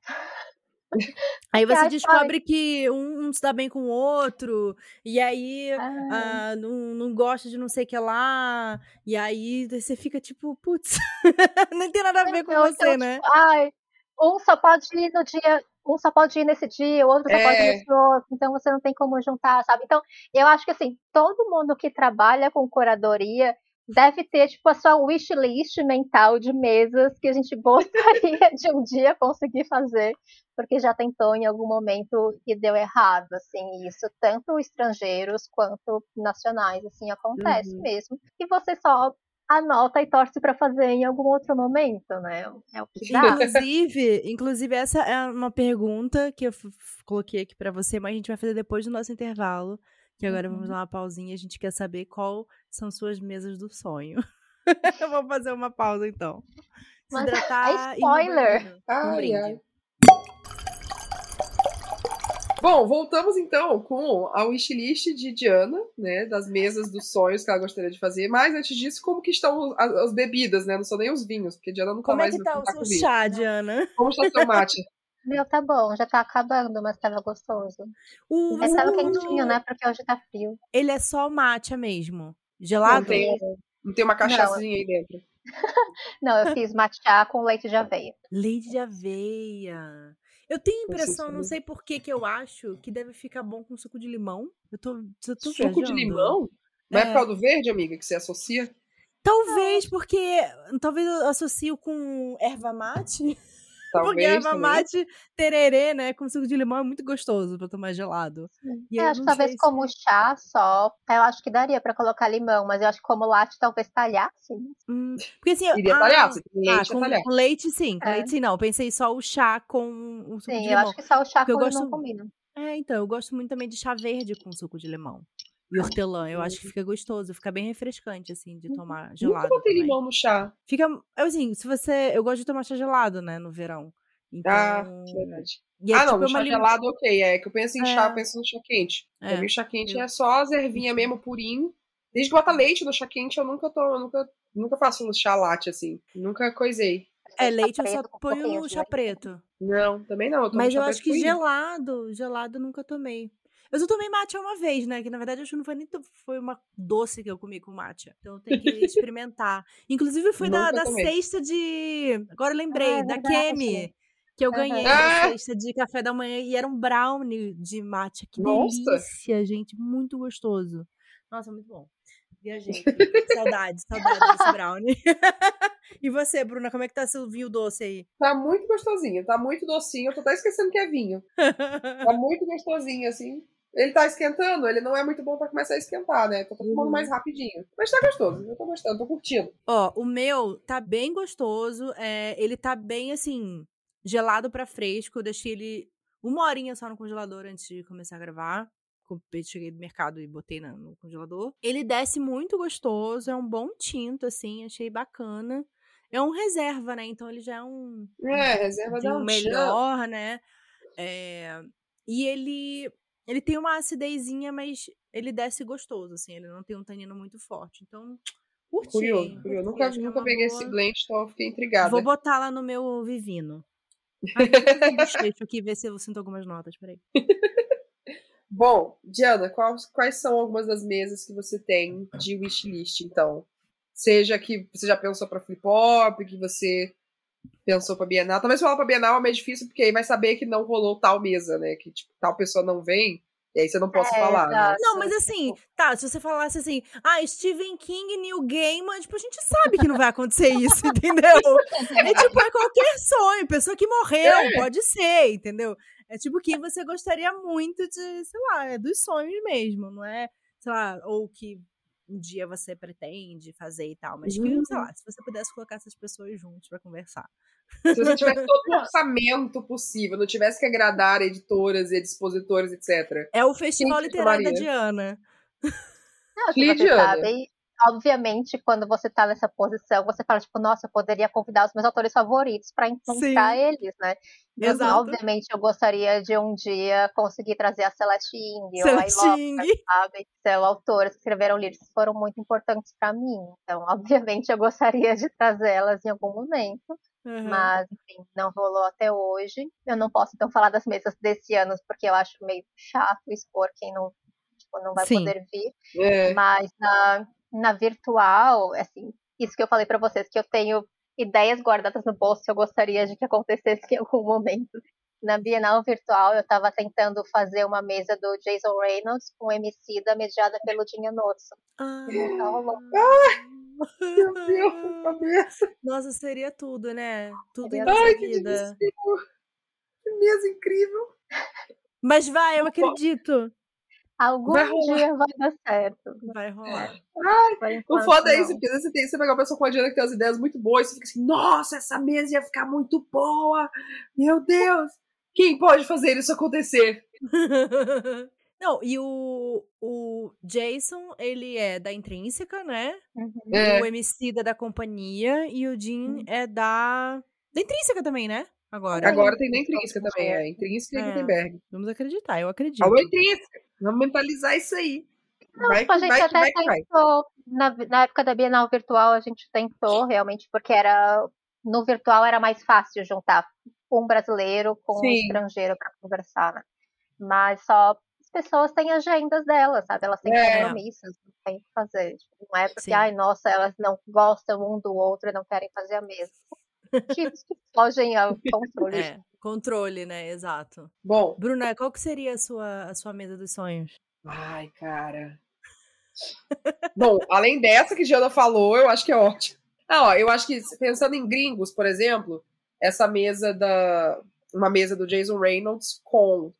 Aí você descobre que um, um se dá bem com o outro, e aí ah. Ah, não, não gosta de não sei o que lá, e aí você fica tipo, putz, não tem nada a ver com então, você, então, né? Tipo, ai, um só pode ir no dia um só pode ir nesse dia, o outro só é. pode ir é. nesse outro, então você não tem como juntar, sabe? Então, eu acho que assim, todo mundo que trabalha com curadoria deve ter tipo a sua wishlist mental de mesas que a gente gostaria de um dia conseguir fazer, porque já tentou em algum momento e deu errado, assim, isso tanto estrangeiros quanto nacionais, assim, acontece uhum. mesmo. E você só anota e torce para fazer em algum outro momento, né? É o que dá. Inclusive, inclusive essa é uma pergunta que eu coloquei aqui para você, mas a gente vai fazer depois do nosso intervalo, que agora uhum. vamos dar uma pausinha, a gente quer saber qual são suas mesas do sonho. eu vou fazer uma pausa então. Se mas hidratar é spoiler. Um brinde. Ai, ai. Bom, voltamos então com a wishlist de Diana, né? Das mesas dos sonhos que ela gostaria de fazer. Mas antes disso, como que estão as, as bebidas, né? Não são nem os vinhos, porque Diana nunca como mais. Como é que tá o seu chá, Diana? Como está seu mate? Meu, tá bom, já tá acabando, mas tava gostoso. Uh, é tava quentinho, né? Porque hoje tá frio. Ele é só mate mesmo? Gelado? Não tem, não tem uma cachaçinha aí dentro. não, eu fiz matcha com leite de aveia. Leite de aveia. Eu tenho a impressão, não sei por que que eu acho que deve ficar bom com suco de limão. Eu tô, eu tô Suco viajando. de limão? Não é. é por causa do verde, amiga, que você associa? Talvez, porque talvez eu associo com erva mate. Talvez, Porque erva mate, tererê, né, com suco de limão é muito gostoso pra tomar gelado. E eu acho que talvez se... como chá só, eu acho que daria pra colocar limão, mas eu acho que como latte talvez talhasse. Hum, porque assim, Iria ah, talhar, você tem leite ah, com, com, leite sim, com é. leite sim, não. Eu pensei só o chá com o suco sim, de limão. Sim, eu acho que só o chá com limão gosto... combina. É, então, eu gosto muito também de chá verde com suco de limão. E hortelã, eu acho que fica gostoso, fica bem refrescante, assim, de uhum. tomar gelado. Nunca botei limão no chá. Fica, assim, se você. Eu gosto de tomar chá gelado, né, no verão. Então, ah, verdade. É, ah, não, tipo, chá gelado, ok. É que eu penso em é. chá, eu penso no chá quente. É. Pra mim, chá quente eu... é só as ervinhas mesmo, purinho. Desde que bota leite no chá quente, eu nunca tô, eu nunca, nunca faço no chá latte, assim. Nunca coisei. É, leite eu só ponho no chá preto. Não, também não. Eu Mas eu acho que gelado, gelado eu nunca tomei. Eu só tomei matcha uma vez, né? Que na verdade acho que não foi nem foi uma doce que eu comi com matcha. Então eu tenho que experimentar. Inclusive foi da, da cesta de. Agora eu lembrei, ah, é da Kemi. Que eu ganhei uhum. cesta de café da manhã e era um brownie de matcha. Que Nossa. delícia, gente. Muito gostoso. Nossa, muito bom. Viajei. saudade, saudade desse brownie. e você, Bruna, como é que tá seu vinho doce aí? Tá muito gostosinho, tá muito docinho. Eu tô até esquecendo que é vinho. tá muito gostosinho, assim. Ele tá esquentando, ele não é muito bom para começar a esquentar, né? Tô tomando uhum. mais rapidinho. Mas tá gostoso, eu tô gostando, tô curtindo. Ó, o meu tá bem gostoso. É, ele tá bem assim gelado para fresco. Eu deixei ele uma horinha só no congelador antes de começar a gravar. Cheguei do mercado e botei no congelador. Ele desce muito gostoso, é um bom tinto, assim, achei bacana. É um reserva, né? Então ele já é um. É, reserva dá um melhor, né? É, e ele ele tem uma acidezinha, mas ele desce gostoso, assim, ele não tem um tanino muito forte. Então, curti. Curioso, curioso. Nunca, é nunca peguei boa... esse blend, então fiquei intrigada. Vou botar lá no meu Vivino. Deixa aqui ver se eu sinto algumas notas, peraí. Bom, Diana, quais, quais são algumas das mesas que você tem de wishlist, então? Seja que você já pensou para flip hop, que você pensou para Bienal. Talvez falar para Bienal é mais difícil, porque aí vai saber que não rolou tal mesa, né? Que tipo, tal pessoa não vem. E aí você não pode é, falar, né? Não, mas assim, tá, se você falasse assim, ah, Stephen King, Neil Gaiman, tipo, a gente sabe que não vai acontecer isso, entendeu? É tipo, é qualquer sonho, pessoa que morreu, é. pode ser, entendeu? É tipo que você gostaria muito de, sei lá, é dos sonhos mesmo, não é, sei lá, ou que um dia você pretende fazer e tal, mas que, uhum. sei lá, se você pudesse colocar essas pessoas juntos para conversar. Se você tivesse todo o orçamento possível, não tivesse que agradar editoras e expositores, etc. É o Festival Literário da Diana. Não, se você sabe, obviamente, quando você tá nessa posição, você fala, tipo, nossa, eu poderia convidar os meus autores favoritos para encontrar Sim. eles, né? Então, assim, Exato. obviamente, eu gostaria de um dia conseguir trazer a Celestine ou a Ilópolis, sabe? São autores que escreveram livros que foram muito importantes para mim. Então, obviamente, eu gostaria de trazê-las em algum momento. Uhum. Mas, enfim, não rolou até hoje. Eu não posso, então, falar das mesas desse ano, porque eu acho meio chato expor quem não, tipo, não vai Sim. poder vir. É. Mas na, na virtual, assim, isso que eu falei para vocês, que eu tenho ideias guardadas no bolso que eu gostaria de que acontecesse em algum momento. Na Bienal Virtual, eu estava tentando fazer uma mesa do Jason Reynolds com MC da mediada pelo Dinha Nosso. Ah. ah, meu Deus, cabeça. Nossa, seria tudo, né? Tudo em Ai, vida. Que mesa incrível. Mas vai, eu acredito. Algum Vai rolar. dia vai dar certo. Vai rolar. Ai, Por o foda é isso, porque às vezes você, tem, você pega uma pessoa com a Diana que tem umas ideias muito boas, e você fica assim, nossa, essa mesa ia ficar muito boa! Meu Deus! Quem pode fazer isso acontecer? Não, e o, o Jason, ele é da Intrínseca, né? Uhum. É. O MC da da companhia e o Jean é da. Da Intrínseca também, né? Agora. Agora tem na Intrínseca também, é. Intrínseca e É. Gutenberg. Vamos acreditar, eu acredito. Alô, Intrínseca! Vamos mentalizar isso aí. vai Tipo, a gente vai até vai tentou, na, na época da Bienal Virtual, a gente tentou realmente, porque era no virtual era mais fácil juntar um brasileiro com um Sim. estrangeiro para conversar, né? Mas só as pessoas têm agendas delas, sabe? Elas têm É. compromissos, não tem o que fazer. Tipo, não é porque, Sim. ai, nossa, elas não gostam um do outro e não querem fazer a mesma. Motivos que fogem ao controle. É, controle, né? Exato. Bom, Bruna, qual que seria a sua, a sua mesa dos sonhos? Ai, cara. Bom, além dessa que Diana falou, eu acho que é ótimo. Ah, ó, eu acho que pensando em gringos, por exemplo, essa mesa da uma mesa do Jason Reynolds com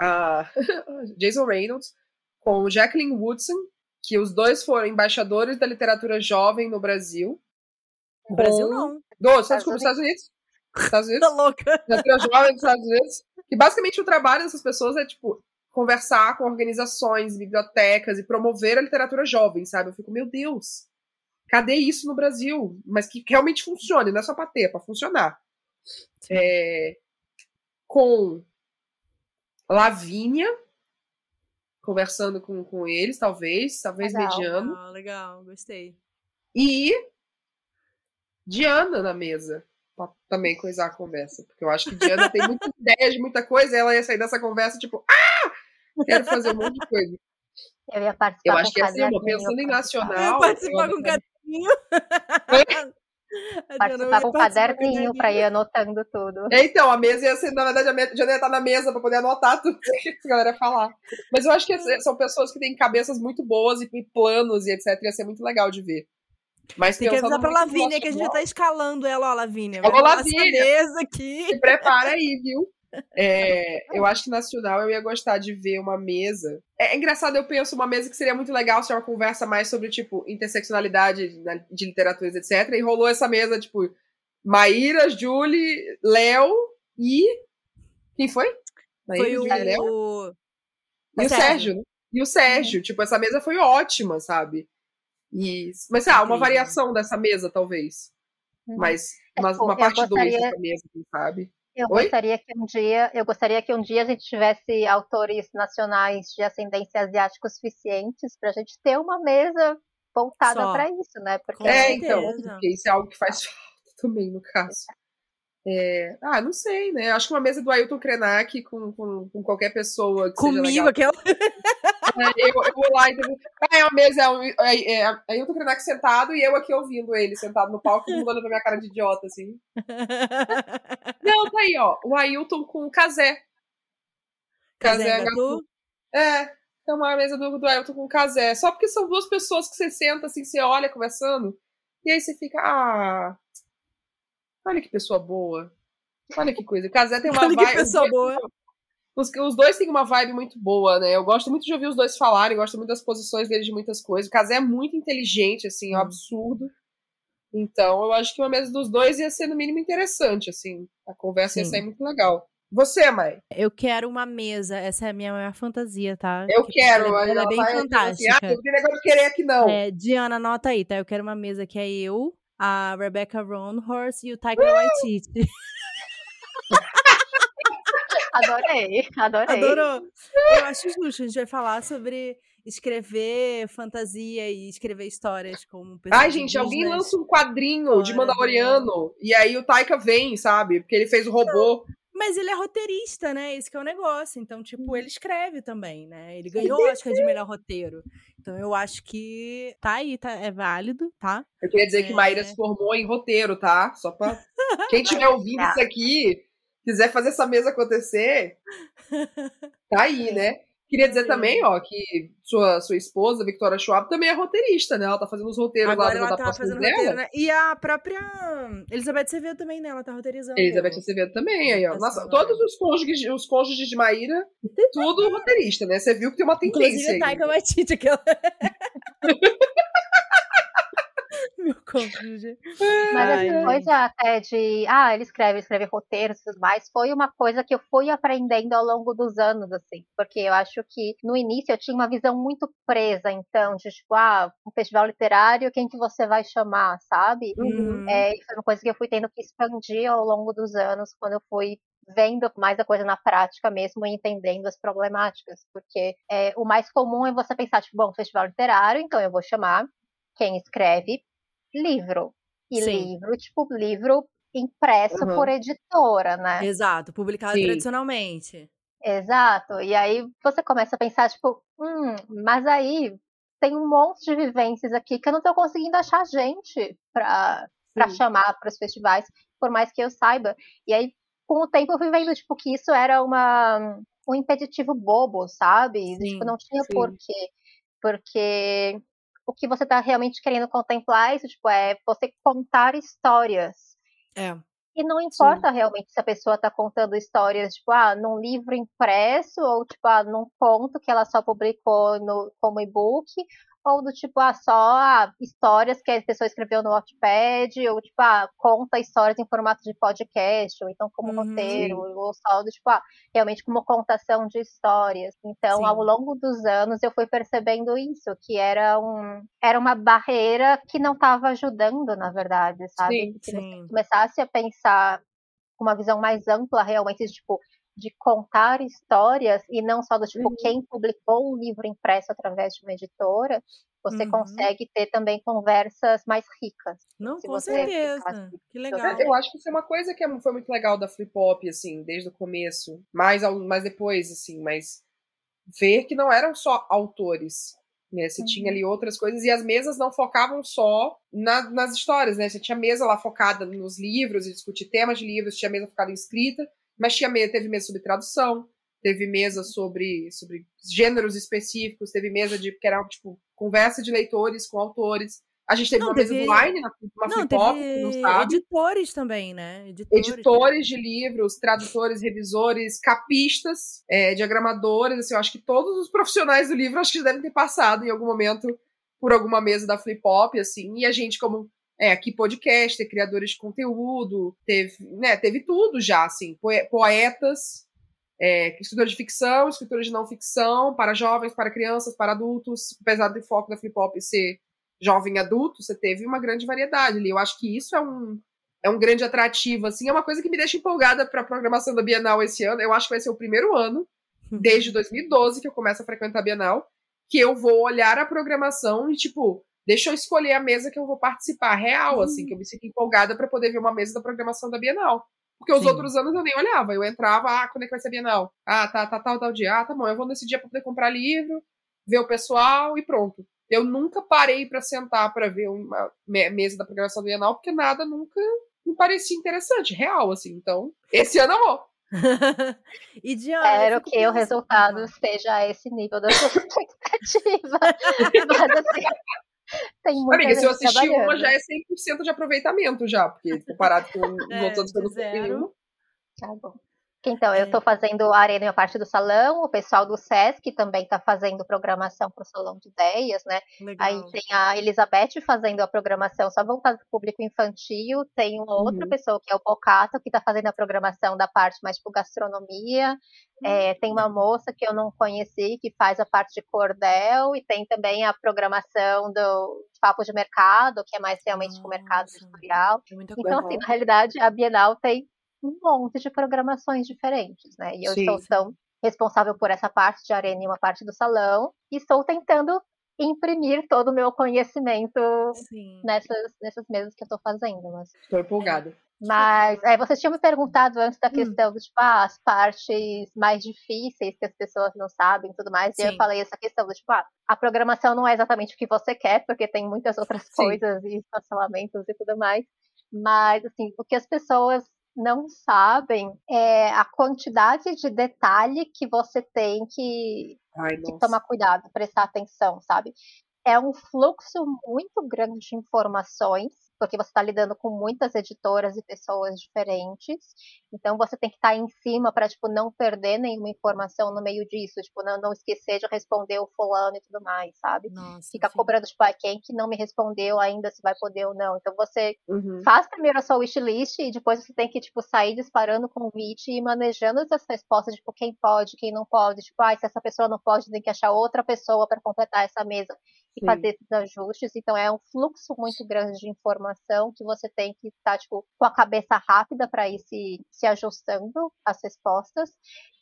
a Jason Reynolds com Jacqueline Woodson, que os dois foram embaixadores da literatura jovem no Brasil. No Brasil, não. Do, Estados Unidos. Estados Unidos. Tá louca? literatura jovem dos Estados Unidos. Que basicamente o trabalho dessas pessoas é, tipo, conversar com organizações, bibliotecas e promover a literatura jovem, sabe? Eu fico, meu Deus, cadê isso no Brasil? Mas que realmente funcione, não é só pra ter, é pra funcionar. É, com Lavínia, conversando com, com eles, talvez, talvez Legal. mediano. Ah, legal, gostei. E Diana na mesa. Pra também coisar a conversa. Porque eu acho que Diana tem muita ideia de muita coisa e ela ia sair dessa conversa, tipo, ah! Quero fazer um monte de coisa. Eu ia participar Eu com acho que ia ser uma, caderninho pensando em nacional. Participar eu com um adoraria- caderninho. Participar com participar caderninho pra ir anotando tudo. É, então, a mesa ia ser, na verdade, a mesa, Diana ia estar na mesa pra poder anotar tudo que a galera ia falar. Mas eu acho que são pessoas que têm cabeças muito boas e, e planos e etc. Ia ser muito legal de ver. Mas Tem que avisar pra Lavínia que a gente já tá escalando ela, ó, Lavínia. Alô, Lavínia. mesa aqui. Se prepara aí, viu? É, eu acho que nacional eu ia gostar de ver uma mesa. É, é engraçado, eu penso uma mesa que seria muito legal se é uma conversa mais sobre, tipo, interseccionalidade na- de literaturas, etc. E rolou essa mesa, tipo, Maíra, Julie, Léo e. Quem foi? Maíra, Foi Julie, Léo? o... E o Sérgio. né? E o Sérgio. Tipo, essa mesa foi ótima, sabe? E, mas, sei lá, uma variação dessa mesa, talvez. Mas uma, tipo, uma eu parte 2 gostaria- dessa mesa, quem sabe? Eu Oi? gostaria que um dia, eu gostaria que um dia a gente tivesse autores nacionais de ascendência asiática suficientes para a gente ter uma mesa voltada para isso, né? Porque É, então, porque isso é algo que faz falta também, no caso. É, ah, não sei, né? Acho que uma mesa do Ailton Krenak com, com, com qualquer pessoa que Comigo, aquela... É, eu, eu vou lá e ah, é uma mesa, é, um- é, é Ailton Krenak sentado e eu aqui ouvindo ele, sentado no palco, olhando pra minha cara de idiota, assim. Não, tá aí, ó. O Ailton com o Kazé. Kazé. Gatu. É, é uma mesa do, do Ailton com o Kazé. Só porque são duas pessoas que você senta assim, você olha conversando, e aí você fica, ah, olha que pessoa boa. Olha que coisa. O Kazé tem uma Olha que vibe. pessoa boa. Os, os dois têm uma vibe muito boa, né? Eu gosto muito de ouvir os dois falarem, gosto muito das posições deles de muitas coisas. O Kazé é muito inteligente, assim, é um Hum. absurdo. Então, eu acho que uma mesa dos dois ia ser, no mínimo, interessante, assim. A conversa ia Sim. sair muito legal. Você, mãe? Eu quero uma mesa. Essa é a minha maior fantasia, tá? Eu Que quero. Ela, aí ela é bem vai assim, fantástica. ah, não tem negócio de querer aqui, não. É, Diana, anota aí, tá? Eu quero uma mesa que é eu, a Rebecca Ronhorst e o Taika Waititi. adorei, adorei. Adorou? Eu acho justo. A gente vai falar sobre escrever fantasia e escrever histórias como Ai, gente, alguém lança um quadrinho de Fora, Mandaloriano e aí o Taika vem, sabe? Porque ele fez o robô. Mas ele é roteirista, né? Esse que é o negócio. Então, Uhum. tipo, ele escreve também, né? Ele ganhou o Oscar de melhor roteiro. Então, eu acho que tá aí, tá? É válido, tá? Eu queria dizer que É. Maíra se formou em roteiro, tá? Só pra. Quem estiver ouvindo isso aqui, quiser fazer essa mesa acontecer, tá aí, né? Queria dizer também, ó, que sua, sua esposa, Victoria Schwab, também é roteirista, né? Ela tá fazendo os roteiros Agora lá ela da tá fazendo dela. roteiro, né? E a própria Elizabeth Acevedo também, né? Ela tá roteirizando. Elizabeth Acevedo também, aí, ó. Nossa, todos os cônjuges, os cônjuges de Maíra, tudo roteirista, né? Você viu que tem uma tendência Inclusive aí. Taika Waititi, aquela... Meu cônjuge. Mas essa coisa até de, ah, ele escreve, escreve roteiros e tudo mais, foi uma coisa que eu fui aprendendo ao longo dos anos, assim. Porque eu acho que no início eu tinha uma visão muito presa, então, de tipo, ah, um festival literário, quem que você vai chamar, sabe? Uhum. É, e foi uma coisa que eu fui tendo que expandir ao longo dos anos, quando eu fui vendo mais a coisa na prática mesmo e entendendo as problemáticas. Porque é, o mais comum é você pensar, tipo, bom, festival literário, então eu vou chamar quem escreve livro. E Sim. livro, tipo, livro impresso Uhum. por editora, né? Exato, publicado Sim. tradicionalmente. Exato. E aí você começa a pensar, tipo, hum, mas aí tem um monte de vivências aqui que eu não tô conseguindo achar gente pra, pra Sim. chamar para os festivais, por mais que eu saiba. E aí, com o tempo, eu fui vendo, tipo, que isso era uma, um impeditivo bobo, sabe? Sim, tipo, não tinha sim. porquê. Porque o que você tá realmente querendo contemplar é isso, tipo, é você contar histórias. É. E não importa realmente se a pessoa está contando histórias, tipo, ah, num livro impresso, ou tipo, ah, num conto que ela só publicou no, como e-book, ou do tipo, ah, só ah, histórias que a pessoa escreveu no Wattpad, ou tipo, ah, conta histórias em formato de podcast, ou então como Uhum. roteiro, ou só do tipo, ah, realmente como contação de histórias. Então, Sim. ao longo dos anos, eu fui percebendo isso, que era, um, era uma barreira que não estava ajudando, na verdade, sabe? Sim, Se você sim. começasse a pensar com uma visão mais ampla, realmente, de, tipo, de contar histórias e não só do tipo Uhum. quem publicou um livro impresso através de uma editora, você Uhum. consegue ter também conversas mais ricas. Não, Se com você certeza. ficasse- Que legal. Eu acho que isso é uma coisa que é- foi muito legal da Flip Hop, assim, desde o começo. Mais, ao- mais depois, assim, mas ver que não eram só autores. Né? Você Uhum. tinha ali outras coisas e as mesas não focavam só na- nas histórias, né? Você tinha mesa lá focada nos livros e discutir temas de livros, tinha mesa focada em escrita, mas tinha mesa, teve mesa sobre tradução, teve mesa sobre, sobre gêneros específicos, teve mesa de que era tipo conversa de leitores com autores. A gente teve Não, uma mesa teve- do Line, na uma Não, Flip Hop, que não teve sabe editores também, né? Editores. editores de livros, tradutores, revisores, capistas, é, diagramadores, assim, eu acho que todos os profissionais do livro acho que devem ter passado em algum momento por alguma mesa da Flip Hop, assim, e a gente como é, aqui podcaster, criadores de conteúdo, teve, né, teve tudo já, assim, poe- poetas, é, escritores de ficção, escritores de não ficção, para jovens, para crianças, para adultos, apesar do foco da Flip Hop ser jovem e adulto, você teve uma grande variedade ali. Eu acho que isso é um, é um grande atrativo, assim, é uma coisa que me deixa empolgada para a programação da Bienal esse ano. Eu acho que vai ser o primeiro ano, desde 2012, que eu começo a frequentar a Bienal, que eu vou olhar a programação e, tipo, deixa eu escolher a mesa que eu vou participar, real, Uhum. assim, que eu me sinto empolgada para poder ver uma mesa da programação da Bienal. Porque os Sim. outros anos eu nem olhava, eu entrava, ah, quando é que vai ser a Bienal? Ah, tá, tá, tal, tal dia. Ah, tá bom, eu vou nesse dia pra poder comprar livro, ver o pessoal e pronto. Eu nunca parei para sentar para ver uma me- mesa da programação da Bienal, porque nada nunca me parecia interessante, real, assim. Então, esse ano eu vou. e Diana, Espero que o resultado esteja a esse nível da sua expectativa. Mas assim, tem muita Amiga, se eu assistir uma, já é 100% de aproveitamento já, porque comparado com os É, outros que eu não. Tá bom. Então, eu É. estou fazendo a arena e a parte do salão, o pessoal do SESC também está fazendo programação para o Salão de Ideias, né? Legal. Aí tem a Elizabeth fazendo a programação só voltada para o público infantil, tem uma outra Uhum. pessoa que é o Bocato, que está fazendo a programação da parte mais tipo gastronomia, É, tem uma moça que eu não conheci que faz a parte de cordel, e tem também a programação do Papo de Mercado, que é mais realmente com o mercado Nossa. editorial. Muita Então, coisa. assim, na realidade, a Bienal tem um monte de programações diferentes, né? E eu Sim, estou sim. tão responsável por essa parte de arena e uma parte do salão, e estou tentando imprimir todo o meu conhecimento Sim. nessas, nessas mesas que eu estou fazendo. Mas, Tô empolgada. mas é, vocês tinham me perguntado antes da Hum. questão do tipo, ah, as partes mais difíceis que as pessoas não sabem e tudo mais, e eu Sim. falei essa questão do tipo, ah, a programação não é exatamente o que você quer, porque tem muitas outras Sim. coisas e cancelamentos e tudo mais. Mas, assim, o que as pessoas não sabem é a quantidade de detalhe que você tem que, Ai, que tomar cuidado, prestar atenção, sabe? É um fluxo muito grande de informações porque você está lidando com muitas editoras e pessoas diferentes. Então você tem que estar tá em cima para tipo não perder nenhuma informação no meio disso, tipo não, não esquecer de responder o fulano e tudo mais, sabe? Nossa, Fica sim. cobrando tipo, ah, quem que não me respondeu ainda se vai poder ou não. Então você Uhum. faz primeiro a sua wishlist e depois você tem que tipo sair disparando convite e manejando essas respostas, tipo quem pode, quem não pode, tipo, ah, se essa pessoa não pode, tem que achar outra pessoa para completar essa mesa e Sim. fazer esses ajustes. Então é um fluxo muito grande de informação que você tem que estar tipo, com a cabeça rápida para ir se, se ajustando as respostas.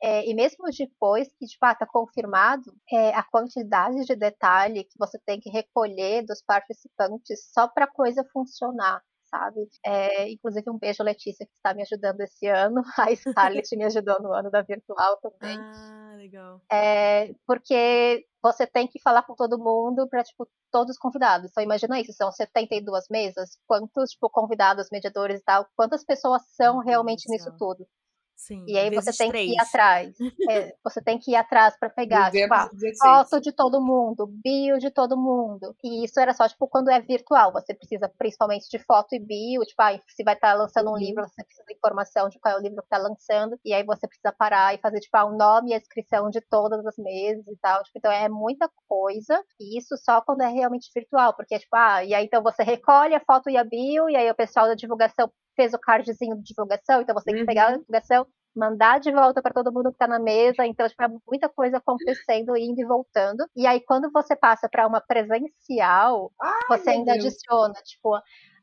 É, e mesmo depois que de fato é confirmado, é, a quantidade de detalhe que você tem que recolher dos participantes só para a coisa funcionar. Sabe? É, inclusive, um beijo, Letícia, que está me ajudando esse ano. A Scarlett me ajudou no ano da virtual também. Ah, legal. É, porque você tem que falar com todo mundo para tipo todos os convidados. Então imagina isso, são 72 mesas, quantos tipo convidados, mediadores e tal, quantas pessoas são realmente nisso tudo? Sim. E aí você tem que ir atrás. É, você tem que ir atrás para pegar, tipo, ah, 216. foto de todo mundo, bio de todo mundo. E isso era só, tipo, quando é virtual. Você precisa principalmente de foto e bio. Tipo, ah, se vai estar lançando um Uhum. livro, você precisa de informação de qual é o livro que está lançando. E aí você precisa parar e fazer, tipo, ah, o nome e a inscrição de todas as mesas e tal. Tipo, então é muita coisa. E isso só quando é realmente virtual. Porque, tipo, ah, e aí então você recolhe a foto e a bio, e aí o pessoal da divulgação fez o cardzinho de divulgação, então você tem que Uhum. pegar a divulgação, mandar de volta para todo mundo que tá na mesa, então tipo, é muita coisa acontecendo, indo e voltando. E aí quando você passa para uma presencial, você meu ainda Deus. adiciona, tipo,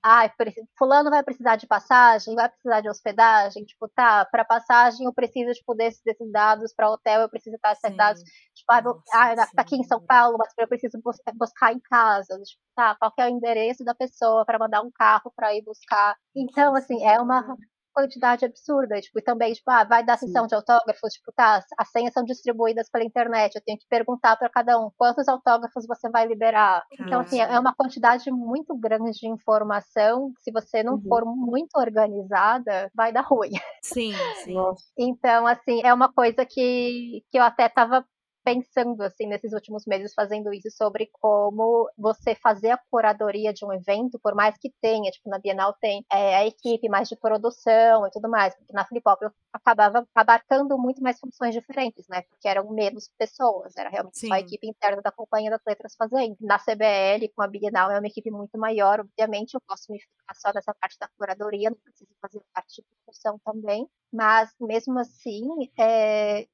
ah, fulano vai precisar de passagem, vai precisar de hospedagem, tipo, tá, para passagem eu preciso tipo desses, desses dados, para hotel eu preciso estar esses dados, tipo, ah, Nossa ah, tá aqui em São. Paulo, mas eu preciso bus- buscar em casa, tipo, tá, qual que é o endereço da pessoa para mandar um carro para ir buscar. Então, assim, é uma quantidade absurda, tipo, e também, tipo, ah, vai dar Sim. sessão de autógrafos, tipo, tá, as senhas são distribuídas pela internet, eu tenho que perguntar para cada um quantos autógrafos você vai liberar. Então, assim, é uma quantidade muito grande de informação, se você não Uhum. for muito organizada, vai dar ruim. Sim, sim. Então, assim, é uma coisa que, que eu até tava pensando, assim, nesses últimos meses, fazendo isso, sobre como você fazer a curadoria de um evento, por mais que tenha, tipo, na Bienal tem é, a equipe mais de produção e tudo mais, porque na Flip Hop eu acabava abarcando muito mais funções diferentes, né, porque eram menos pessoas, era realmente só a Sim. equipe interna da Companhia das Letras fazendo. Na CBL, com a Bienal, é uma equipe muito maior, obviamente, eu posso me ficar só nessa parte da curadoria, não preciso fazer parte de produção também, mas mesmo assim, é,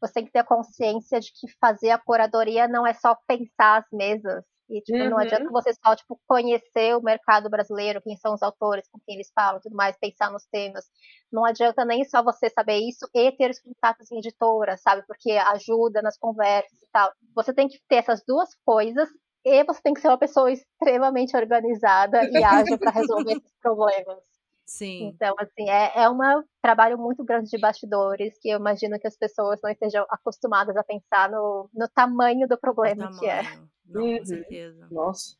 você tem que ter consciência de que fazer a curadoria não é só pensar as mesas. E, tipo, não Uhum. adianta você só, tipo, conhecer o mercado brasileiro, quem são os autores, com quem eles falam, tudo mais, pensar nos temas. Não adianta nem só você saber isso e ter os contatos em editora, sabe? Porque ajuda nas conversas e tal. Você tem que ter essas duas coisas e você tem que ser uma pessoa extremamente organizada e ágil para resolver esses problemas. Sim. Então, assim, é, é um trabalho muito grande de bastidores que eu imagino que as pessoas não estejam acostumadas a pensar no, no tamanho do problema que é. tamanho. Não, Uhum. com certeza. Nossa.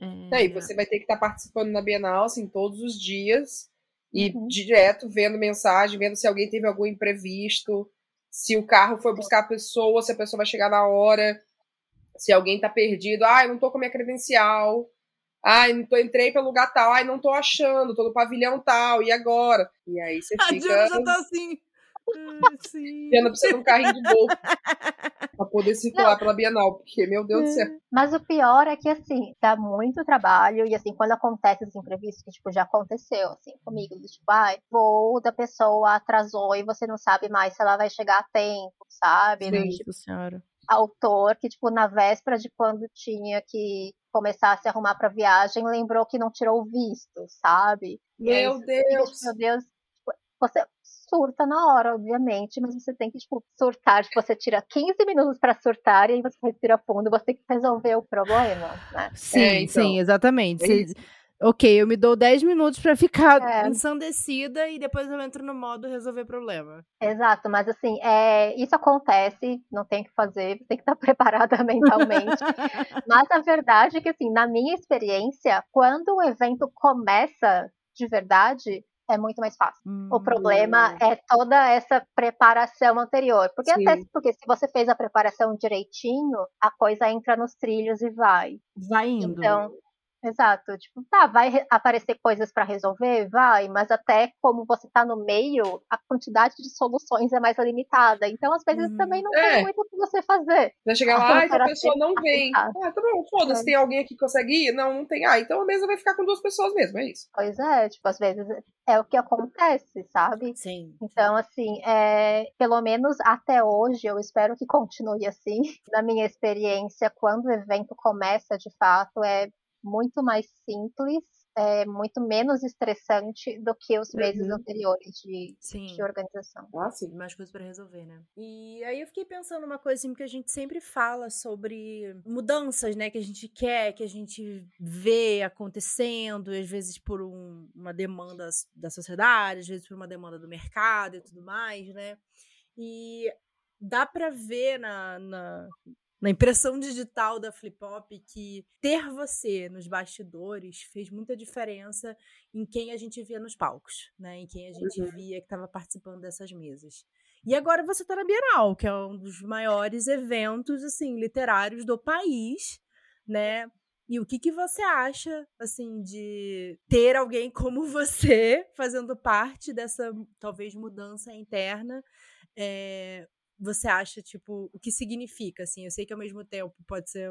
É, E aí, você vai ter que estar participando na Bienal, assim, todos os dias. E Uhum. direto vendo mensagem, vendo se alguém teve algum imprevisto, se o carro foi buscar a pessoa, se a pessoa vai chegar na hora, se alguém tá perdido. Ai, não tô com minha credencial. Ai, não tô, entrei pelo lugar tal. Ai, não tô achando, tô no pavilhão tal. E agora? E aí você A fica. Diana já tá assim. "Ah, Sim. Diana precisa de um carrinho de golfe pra poder circular pela Bienal, porque, meu Deus do céu. Mas o pior é que, assim, dá muito trabalho e, assim, quando acontece esse imprevisto, que, tipo, já aconteceu, assim, comigo, do tipo, ai, voo da pessoa atrasou e você não sabe mais se ela vai chegar a tempo, sabe? Do, tipo, senhora. autor que, tipo, na véspera de quando tinha que começar a se arrumar pra viagem, lembrou que não tirou o visto, sabe? Aí Meu você fica, Deus. tipo, Meu Deus. Tipo, Você surta na hora, obviamente, mas você tem que, tipo, surtar. Tipo, você tira 15 minutos pra surtar e aí você respira fundo, você tem que resolver o problema, né? Sim, É, então. sim, exatamente. É. ok, eu me dou 10 minutos pra ficar É. ensandecida e depois eu entro no modo resolver problema. Exato, mas assim, é, isso acontece, não tem o que fazer, tem que estar preparada mentalmente. mas a verdade é que, assim, na minha experiência, quando o evento começa de verdade, é muito mais fácil. Hum. O problema hum. é toda essa preparação anterior. Porque Sim. até porque se você fez a preparação direitinho, a coisa entra nos trilhos e vai. Vai indo. Então, Exato, tipo, tá, vai aparecer coisas para resolver? Vai, mas até como você tá no meio, a quantidade de soluções é mais limitada. Então, às vezes, uhum. também não é. tem muito o que você fazer. Vai chegar lá, ah, a pessoa não vem. Ah, tá bom, foda-se, é. tem alguém aqui que consegue ir? Não, não tem. Ah, então a mesa vai ficar com duas pessoas mesmo, é isso. Pois é, tipo, às vezes é o que acontece, sabe? Sim. Então, assim, é, pelo menos até hoje, eu espero que continue assim. Na minha experiência, quando o evento começa de fato, é muito mais simples, é, muito menos estressante do que os meses uhum. anteriores de, de, organização. Ah, sim, mais coisas para resolver, né? E aí eu fiquei pensando uma coisa assim, que a gente sempre fala sobre mudanças, né, que a gente quer, que a gente vê acontecendo, às vezes por um, uma demanda da sociedade, às vezes por uma demanda do mercado e tudo mais, né? E dá para ver na, na, na impressão digital da Flip Hop que ter você nos bastidores fez muita diferença em quem a gente via nos palcos, né? Em quem a gente uhum. via que estava participando dessas mesas. E agora você está na Bienal, que é um dos maiores eventos assim literários do país, né? E o que, que você acha, assim, de ter alguém como você fazendo parte dessa, talvez, mudança interna? É, você acha, tipo, o que significa, assim? Eu sei que ao mesmo tempo pode ser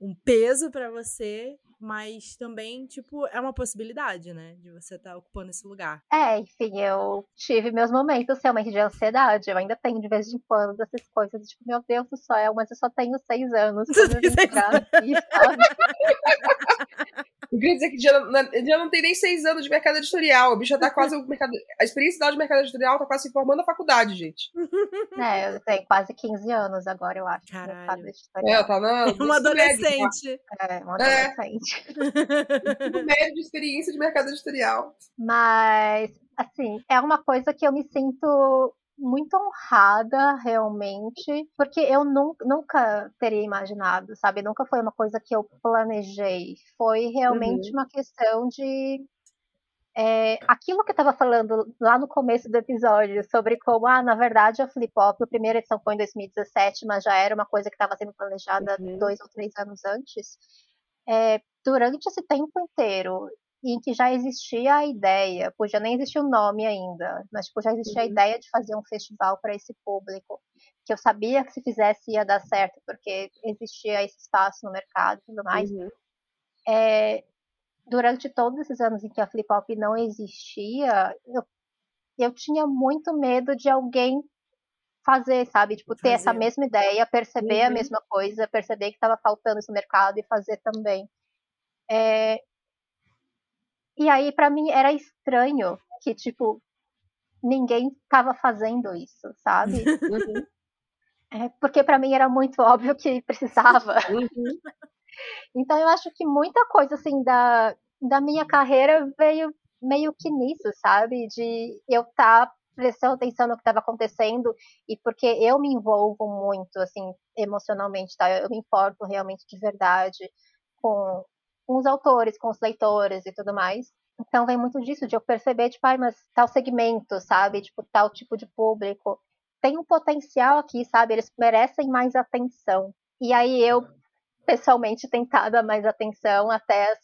um peso para você, mas também, tipo, é uma possibilidade, né? De você estar tá ocupando esse lugar. É, enfim, eu tive meus momentos realmente de ansiedade. Eu ainda tenho de vez em quando essas coisas, tipo, meu Deus do céu, mas eu só tenho seis anos. Quando eu vim aqui, Eu queria dizer que já, já não tem nem seis anos de mercado editorial. A bicha tá quase. O mercado, a experiência dela de mercado editorial tá quase se formando na faculdade, gente. É, eu tenho quase 15 anos agora, eu acho. Caralho. É, tá na. Uma adolescente. É, uma adolescente. É. médio de experiência de mercado editorial. Mas, assim, é uma coisa que eu me sinto muito honrada, realmente, porque eu nunca, nunca teria imaginado, sabe? Nunca foi uma coisa que eu planejei. Foi realmente uhum. uma questão de. É, aquilo que eu estava falando lá no começo do episódio, sobre como, ah, na verdade, a Flip Hop, a primeira edição foi em 2017, mas já era uma coisa que estava sendo planejada uhum. dois ou três anos antes. É, durante esse tempo inteiro, em que já existia a ideia, podia nem existir o nome ainda, mas tipo, já existia uhum. a ideia de fazer um festival para esse público, que eu sabia que se fizesse ia dar certo, porque existia esse espaço no mercado e tudo mais. Uhum. É, durante todos esses anos em que a Flip Hop não existia, eu, eu tinha muito medo de alguém fazer, sabe? Tipo, ter fazer. essa mesma ideia, perceber uhum. a mesma coisa, perceber que estava faltando esse mercado e fazer também. É, e aí, para mim, era estranho que, tipo, ninguém tava fazendo isso, sabe? Uhum. É, porque para mim era muito óbvio que precisava. Uhum. Então eu acho que muita coisa assim da, da minha carreira veio meio que nisso, sabe? De eu estar tá prestando atenção no que estava acontecendo e porque eu me envolvo muito assim emocionalmente, tá? Eu me importo realmente de verdade com com os autores, com os leitores e tudo mais. Então vem muito disso, de eu perceber, tipo, ai, mas tal segmento, sabe? Tipo, tal tipo de público tem um potencial aqui, sabe? Eles merecem mais atenção. E aí eu, pessoalmente, tentar dar mais atenção até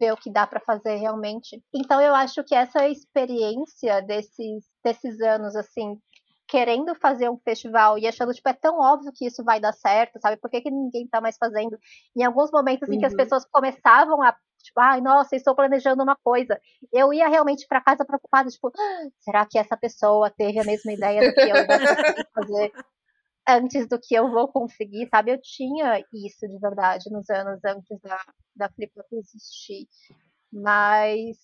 ver o que dá para fazer realmente. Então eu acho que essa experiência desses, desses anos, assim, querendo fazer um festival e achando, tipo, é tão óbvio que isso vai dar certo, sabe? Por que, que ninguém tá mais fazendo? Em alguns momentos uhum. em que as uhum. pessoas começavam a, tipo, ai, nossa, estou planejando uma coisa. Eu ia realmente para casa preocupada, tipo, ah, será que essa pessoa teve a mesma ideia do que eu vou fazer antes do que eu vou conseguir, sabe? Eu tinha isso de verdade nos anos antes da, da Flip existir. Mas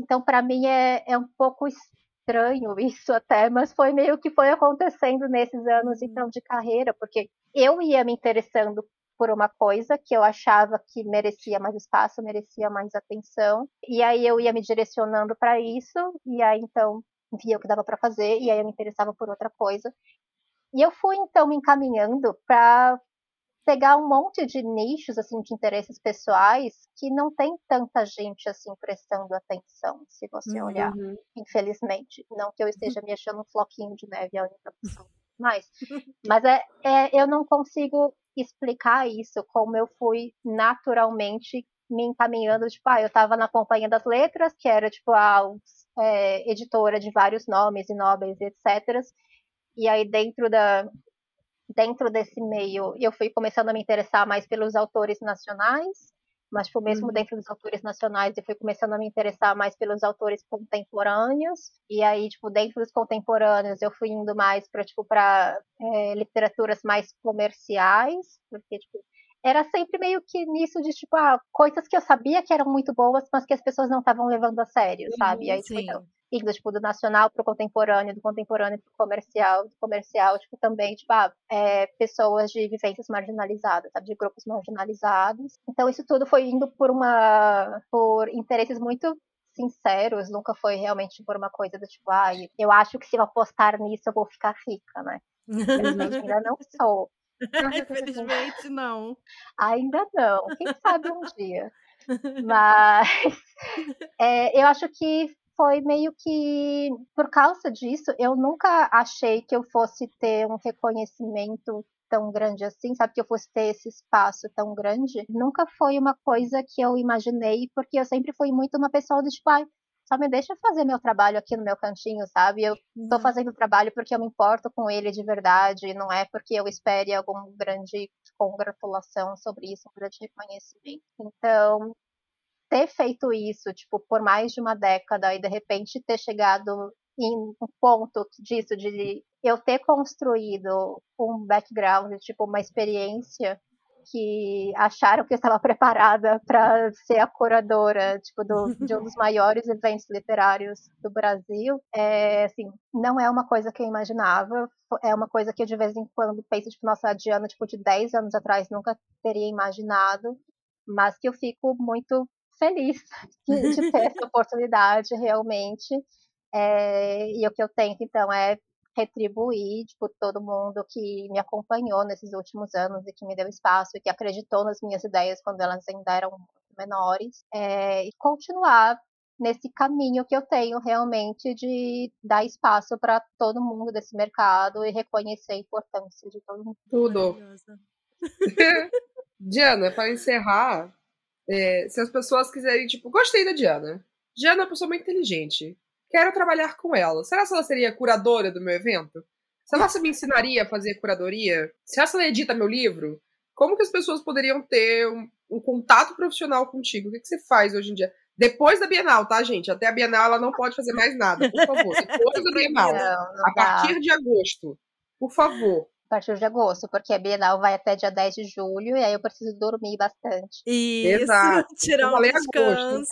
então, para mim, é, é um pouco estranho isso até, mas foi meio que foi acontecendo nesses anos uhum. então de carreira, porque eu ia me interessando por uma coisa que eu achava que merecia mais espaço, merecia mais atenção, e aí eu ia me direcionando para isso, e aí então via o que dava para fazer, e aí eu me interessava por outra coisa. E eu fui então me encaminhando para pegar um monte de nichos assim de interesses pessoais que não tem tanta gente assim prestando atenção, se você olhar, Uhum. infelizmente. Não que eu esteja me achando um floquinho de neve a única pessoa. Mas, mas é, é, eu não consigo explicar isso como eu fui naturalmente me encaminhando, tipo, ah, eu estava na Companhia das Letras, que era, tipo, a é, editora de vários nomes e nobres, etc. E aí, dentro da, dentro desse meio, eu fui começando a me interessar mais pelos autores nacionais, mas tipo, mesmo uhum. dentro dos autores nacionais, eu fui começando a me interessar mais pelos autores contemporâneos, e aí, tipo, dentro dos contemporâneos, eu fui indo mais para tipo, para é, literaturas mais comerciais, porque, tipo, era sempre meio que nisso de, tipo, ah, coisas que eu sabia que eram muito boas, mas que as pessoas não estavam levando a sério, sabe? E aí, tipo, então, indo, tipo, do nacional pro contemporâneo, do contemporâneo pro comercial, do comercial, tipo, também, tipo, ah, é, pessoas de vivências marginalizadas, sabe, de grupos marginalizados. Então, isso tudo foi indo por uma, por interesses muito sinceros, nunca foi realmente por uma coisa do tipo, ah, eu acho que se eu apostar nisso eu vou ficar rica, né? Infelizmente ainda não sou. Infelizmente não. Ainda não, quem sabe um dia. Mas é, eu acho que foi meio que por causa disso, eu nunca achei que eu fosse ter um reconhecimento tão grande assim, sabe, que eu fosse ter esse espaço tão grande. Nunca foi uma coisa que eu imaginei, porque eu sempre fui muito uma pessoa do tipo, ai, só me deixa fazer meu trabalho aqui no meu cantinho, sabe? Eu estou uhum. fazendo o trabalho porque eu me importo com ele de verdade, não é porque eu espere alguma grande congratulação sobre isso, um grande reconhecimento. Então, ter feito isso, tipo, por mais de uma década e de repente ter chegado em um ponto disso, de eu ter construído um background, tipo, uma experiência que acharam que eu estava preparada para ser a curadora tipo do, de um dos maiores eventos literários do Brasil é assim não é uma coisa que eu imaginava é uma coisa que eu de vez em quando penso tipo nossa a Diana tipo de 10 anos atrás nunca teria imaginado mas que eu fico muito feliz de, de ter essa oportunidade realmente é, e o que eu tento então é retribuir, tipo, todo mundo que me acompanhou nesses últimos anos e que me deu espaço e que acreditou nas minhas ideias quando elas ainda eram menores, é, e continuar nesse caminho que eu tenho realmente de dar espaço para todo mundo desse mercado e reconhecer a importância de todo mundo. Tudo. Diana, para encerrar, é, se as pessoas quiserem, tipo, gostei da Diana. Diana é uma pessoa muito inteligente quero trabalhar com ela. Será que ela seria curadora do meu evento? Será que ela me ensinaria a fazer curadoria? Será que ela edita meu livro? Como que as pessoas poderiam ter um, um contato profissional contigo? O que, que você faz hoje em dia? Depois da Bienal, tá, gente? Até a Bienal ela não pode fazer mais nada, por favor. Depois da Bienal. A partir de agosto. Por favor a partir de agosto, porque a Bienal vai até dia 10 de julho e aí eu preciso dormir bastante. Isso, Exato. tirar um descanso.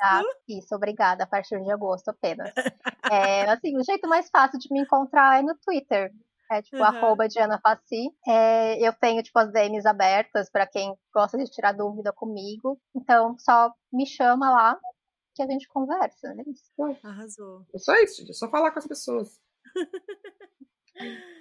Isso, obrigada, a partir de agosto apenas. é, assim, o jeito mais fácil de me encontrar é no Twitter. É tipo, uhum. arroba Diana Faci. É, eu tenho, tipo, as DMs abertas para quem gosta de tirar dúvida comigo. Então, só me chama lá que a gente conversa, né? Arrasou. É só isso, é só falar com as pessoas.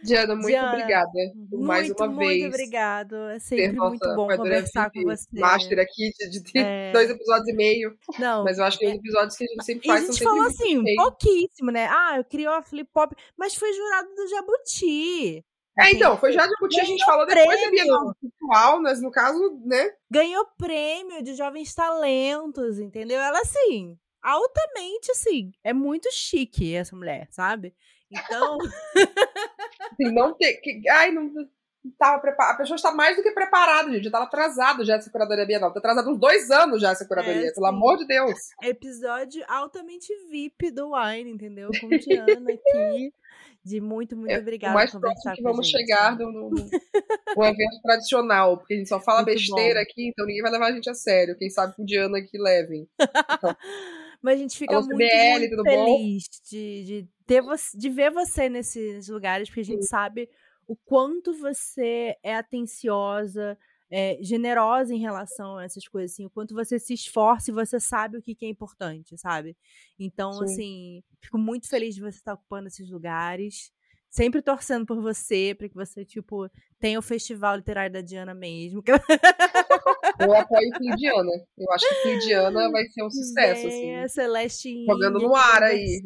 Diana, muito Diana, obrigada por mais uma muito vez. Muito obrigado. É sempre muito bom conversar com você. Master aqui de, de é... dois episódios e meio. Não. Mas eu acho que os episódios que a gente sempre faz são sempre. A gente falou assim, pouquíssimo, né? Ah, eu criei a Flip Pop, mas foi jurado do Jabuti. É, então, foi já Jabuti, a gente falou depois da Bienal Virtual, mas no caso, né? Ganhou prêmio de jovens talentos, entendeu? Ela, assim, altamente, assim, é muito chique essa mulher, sabe? Então. assim, não ter. Que, ai, não estava preparada. A pessoa está mais do que preparada, gente. Já estava atrasado já essa curadoria bienal. Está atrasado uns dois anos já essa curadoria, é, pelo amor de Deus. Episódio altamente VIP do Wine, entendeu? Com Diana aqui. De muito, muito é, obrigada. O mais próximo que vamos gente, chegar né? no, no, no, evento tradicional, porque a gente só fala muito besteira bom. aqui, então ninguém vai levar a gente a sério. Quem sabe com Diana aqui levem. Então, Mas a gente fica muito, BL, muito feliz de, de, ter você, de ver você nesses lugares, porque a gente Sim. sabe o quanto você é atenciosa, é, generosa em relação a essas coisas, assim, o quanto você se esforça e você sabe o que, que é importante, sabe? Então, Sim. assim, fico muito feliz de você estar ocupando esses lugares. Sempre torcendo por você, para que você, tipo, tenha o Festival Literário da Diana mesmo. Eu apoio Flidiana. Eu acho que Flidiana vai ser um sucesso, assim. A Celeste Jogando no ar aí.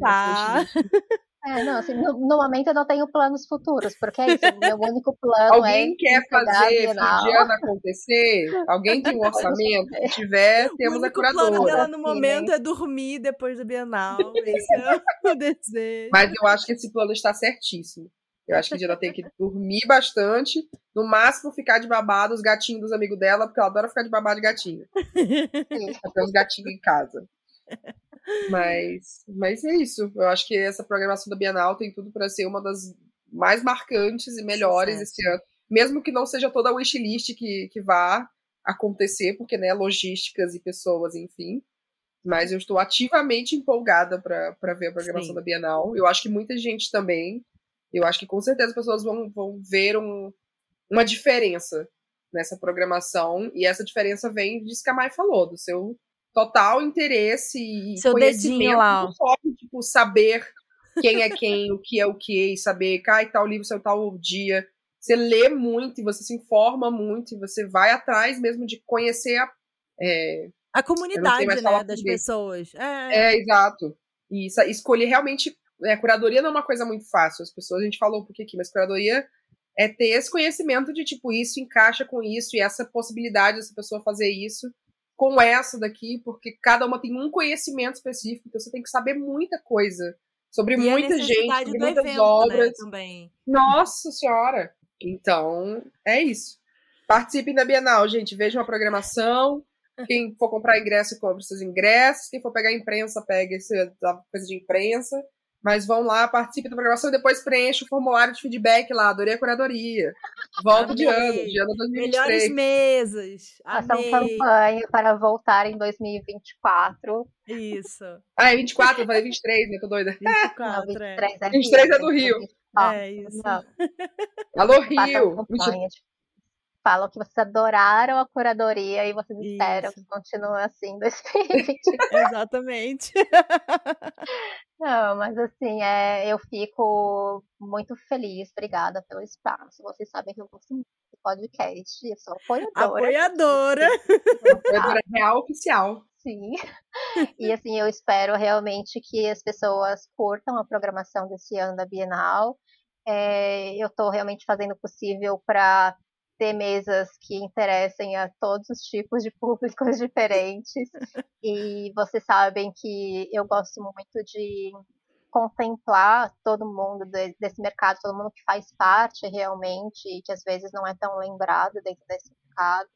É, não, assim, no, no, momento eu não tenho planos futuros, porque é isso, meu único plano Alguém é quer fazer Flidiana acontecer? Alguém tem um orçamento? Se tiver, temos a curadora. O plano dela no momento é dormir depois do Bienal, esse é o desejo. Mas eu acho que esse plano está certíssimo. Eu acho que a Diana tem que dormir bastante, no máximo ficar de babado os gatinhos dos amigos dela, porque ela adora ficar de babado de gatinho. Tem os gatinhos em casa. Mas, mas é isso. Eu acho que essa programação da Bienal tem tudo para ser uma das mais marcantes e melhores Sucesso. esse ano. Mesmo que não seja toda a wishlist que, que vá acontecer, porque, né, logísticas e pessoas, enfim. Mas eu estou ativamente empolgada para ver a programação Sim. da Bienal. Eu acho que muita gente também. Eu acho que com certeza as pessoas vão, vão ver um, uma diferença nessa programação. E essa diferença vem disso que a Mai falou, do seu total interesse e Seu conhecimento lá. só tipo, saber quem é quem, o que é o que, e saber, cai tal livro, seu tal dia. Você lê muito e você se informa muito e você vai atrás mesmo de conhecer a, é, a comunidade né, das pessoas. É. é, exato. E escolher realmente. É, curadoria não é uma coisa muito fácil. As pessoas, a gente falou um pouquinho aqui, mas curadoria é ter esse conhecimento de tipo, isso encaixa com isso e essa possibilidade dessa pessoa fazer isso com essa daqui, porque cada uma tem um conhecimento específico, então você tem que saber muita coisa sobre e muita gente, sobre muitas evento, né, obras. Né, também. Nossa Senhora! Então, é isso. Participem da Bienal, gente. Vejam a programação. Quem for comprar ingresso, compre seus ingressos. Quem for pegar imprensa, pegue essa coisa de imprensa. Mas vão lá, participe da programação e depois preencha o formulário de feedback lá. Adorei a curadoria. Volta de ano, de ano 2023. Melhores mesas. Façam campanha para voltar em 2024. Isso. Ah, é 24? Eu falei 23, né? Tô doida. 24, Não, 23 é. 23 é do Rio. É isso. Alô, Rio. Falam que vocês adoraram a curadoria e vocês Isso. esperam que continue assim em 2020. Exatamente. Não, mas assim, é, eu fico muito feliz, obrigada pelo espaço. Vocês sabem que eu gosto muito do podcast, eu sou apoiadora. Apoiadora! Apoiadora real oficial. Sim. E assim, eu espero realmente que as pessoas curtam a programação desse ano da Bienal. É, eu estou realmente fazendo o possível para ter mesas que interessem a todos os tipos de públicos diferentes. e vocês sabem que eu gosto muito de contemplar todo mundo desse mercado, todo mundo que faz parte realmente, e que às vezes não é tão lembrado dentro desse mercado,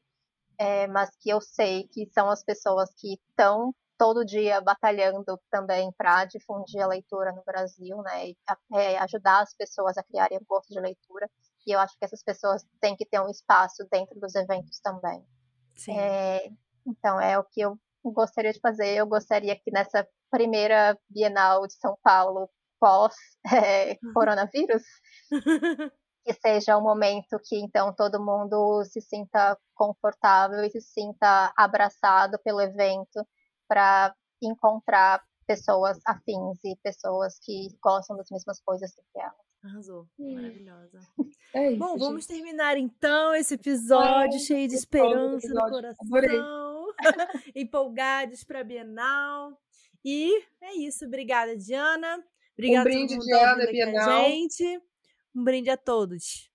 é, mas que eu sei que são as pessoas que estão todo dia batalhando também para difundir a leitura no Brasil, né, e é, ajudar as pessoas a criarem gosto de leitura. E eu acho que essas pessoas têm que ter um espaço dentro dos eventos também. É, então, é o que eu gostaria de fazer. Eu gostaria que nessa primeira Bienal de São Paulo, pós-coronavírus, é, que seja um momento que então todo mundo se sinta confortável e se sinta abraçado pelo evento para encontrar pessoas afins e pessoas que gostam das mesmas coisas do que elas. Arrasou. Maravilhosa. É isso, Bom, gente. vamos terminar então esse episódio é, cheio de esperança no coração. Empolgados para a Bienal. E é isso. Obrigada, Diana. Obrigada um brinde, Diana, Bienal. Gente. Um brinde a todos.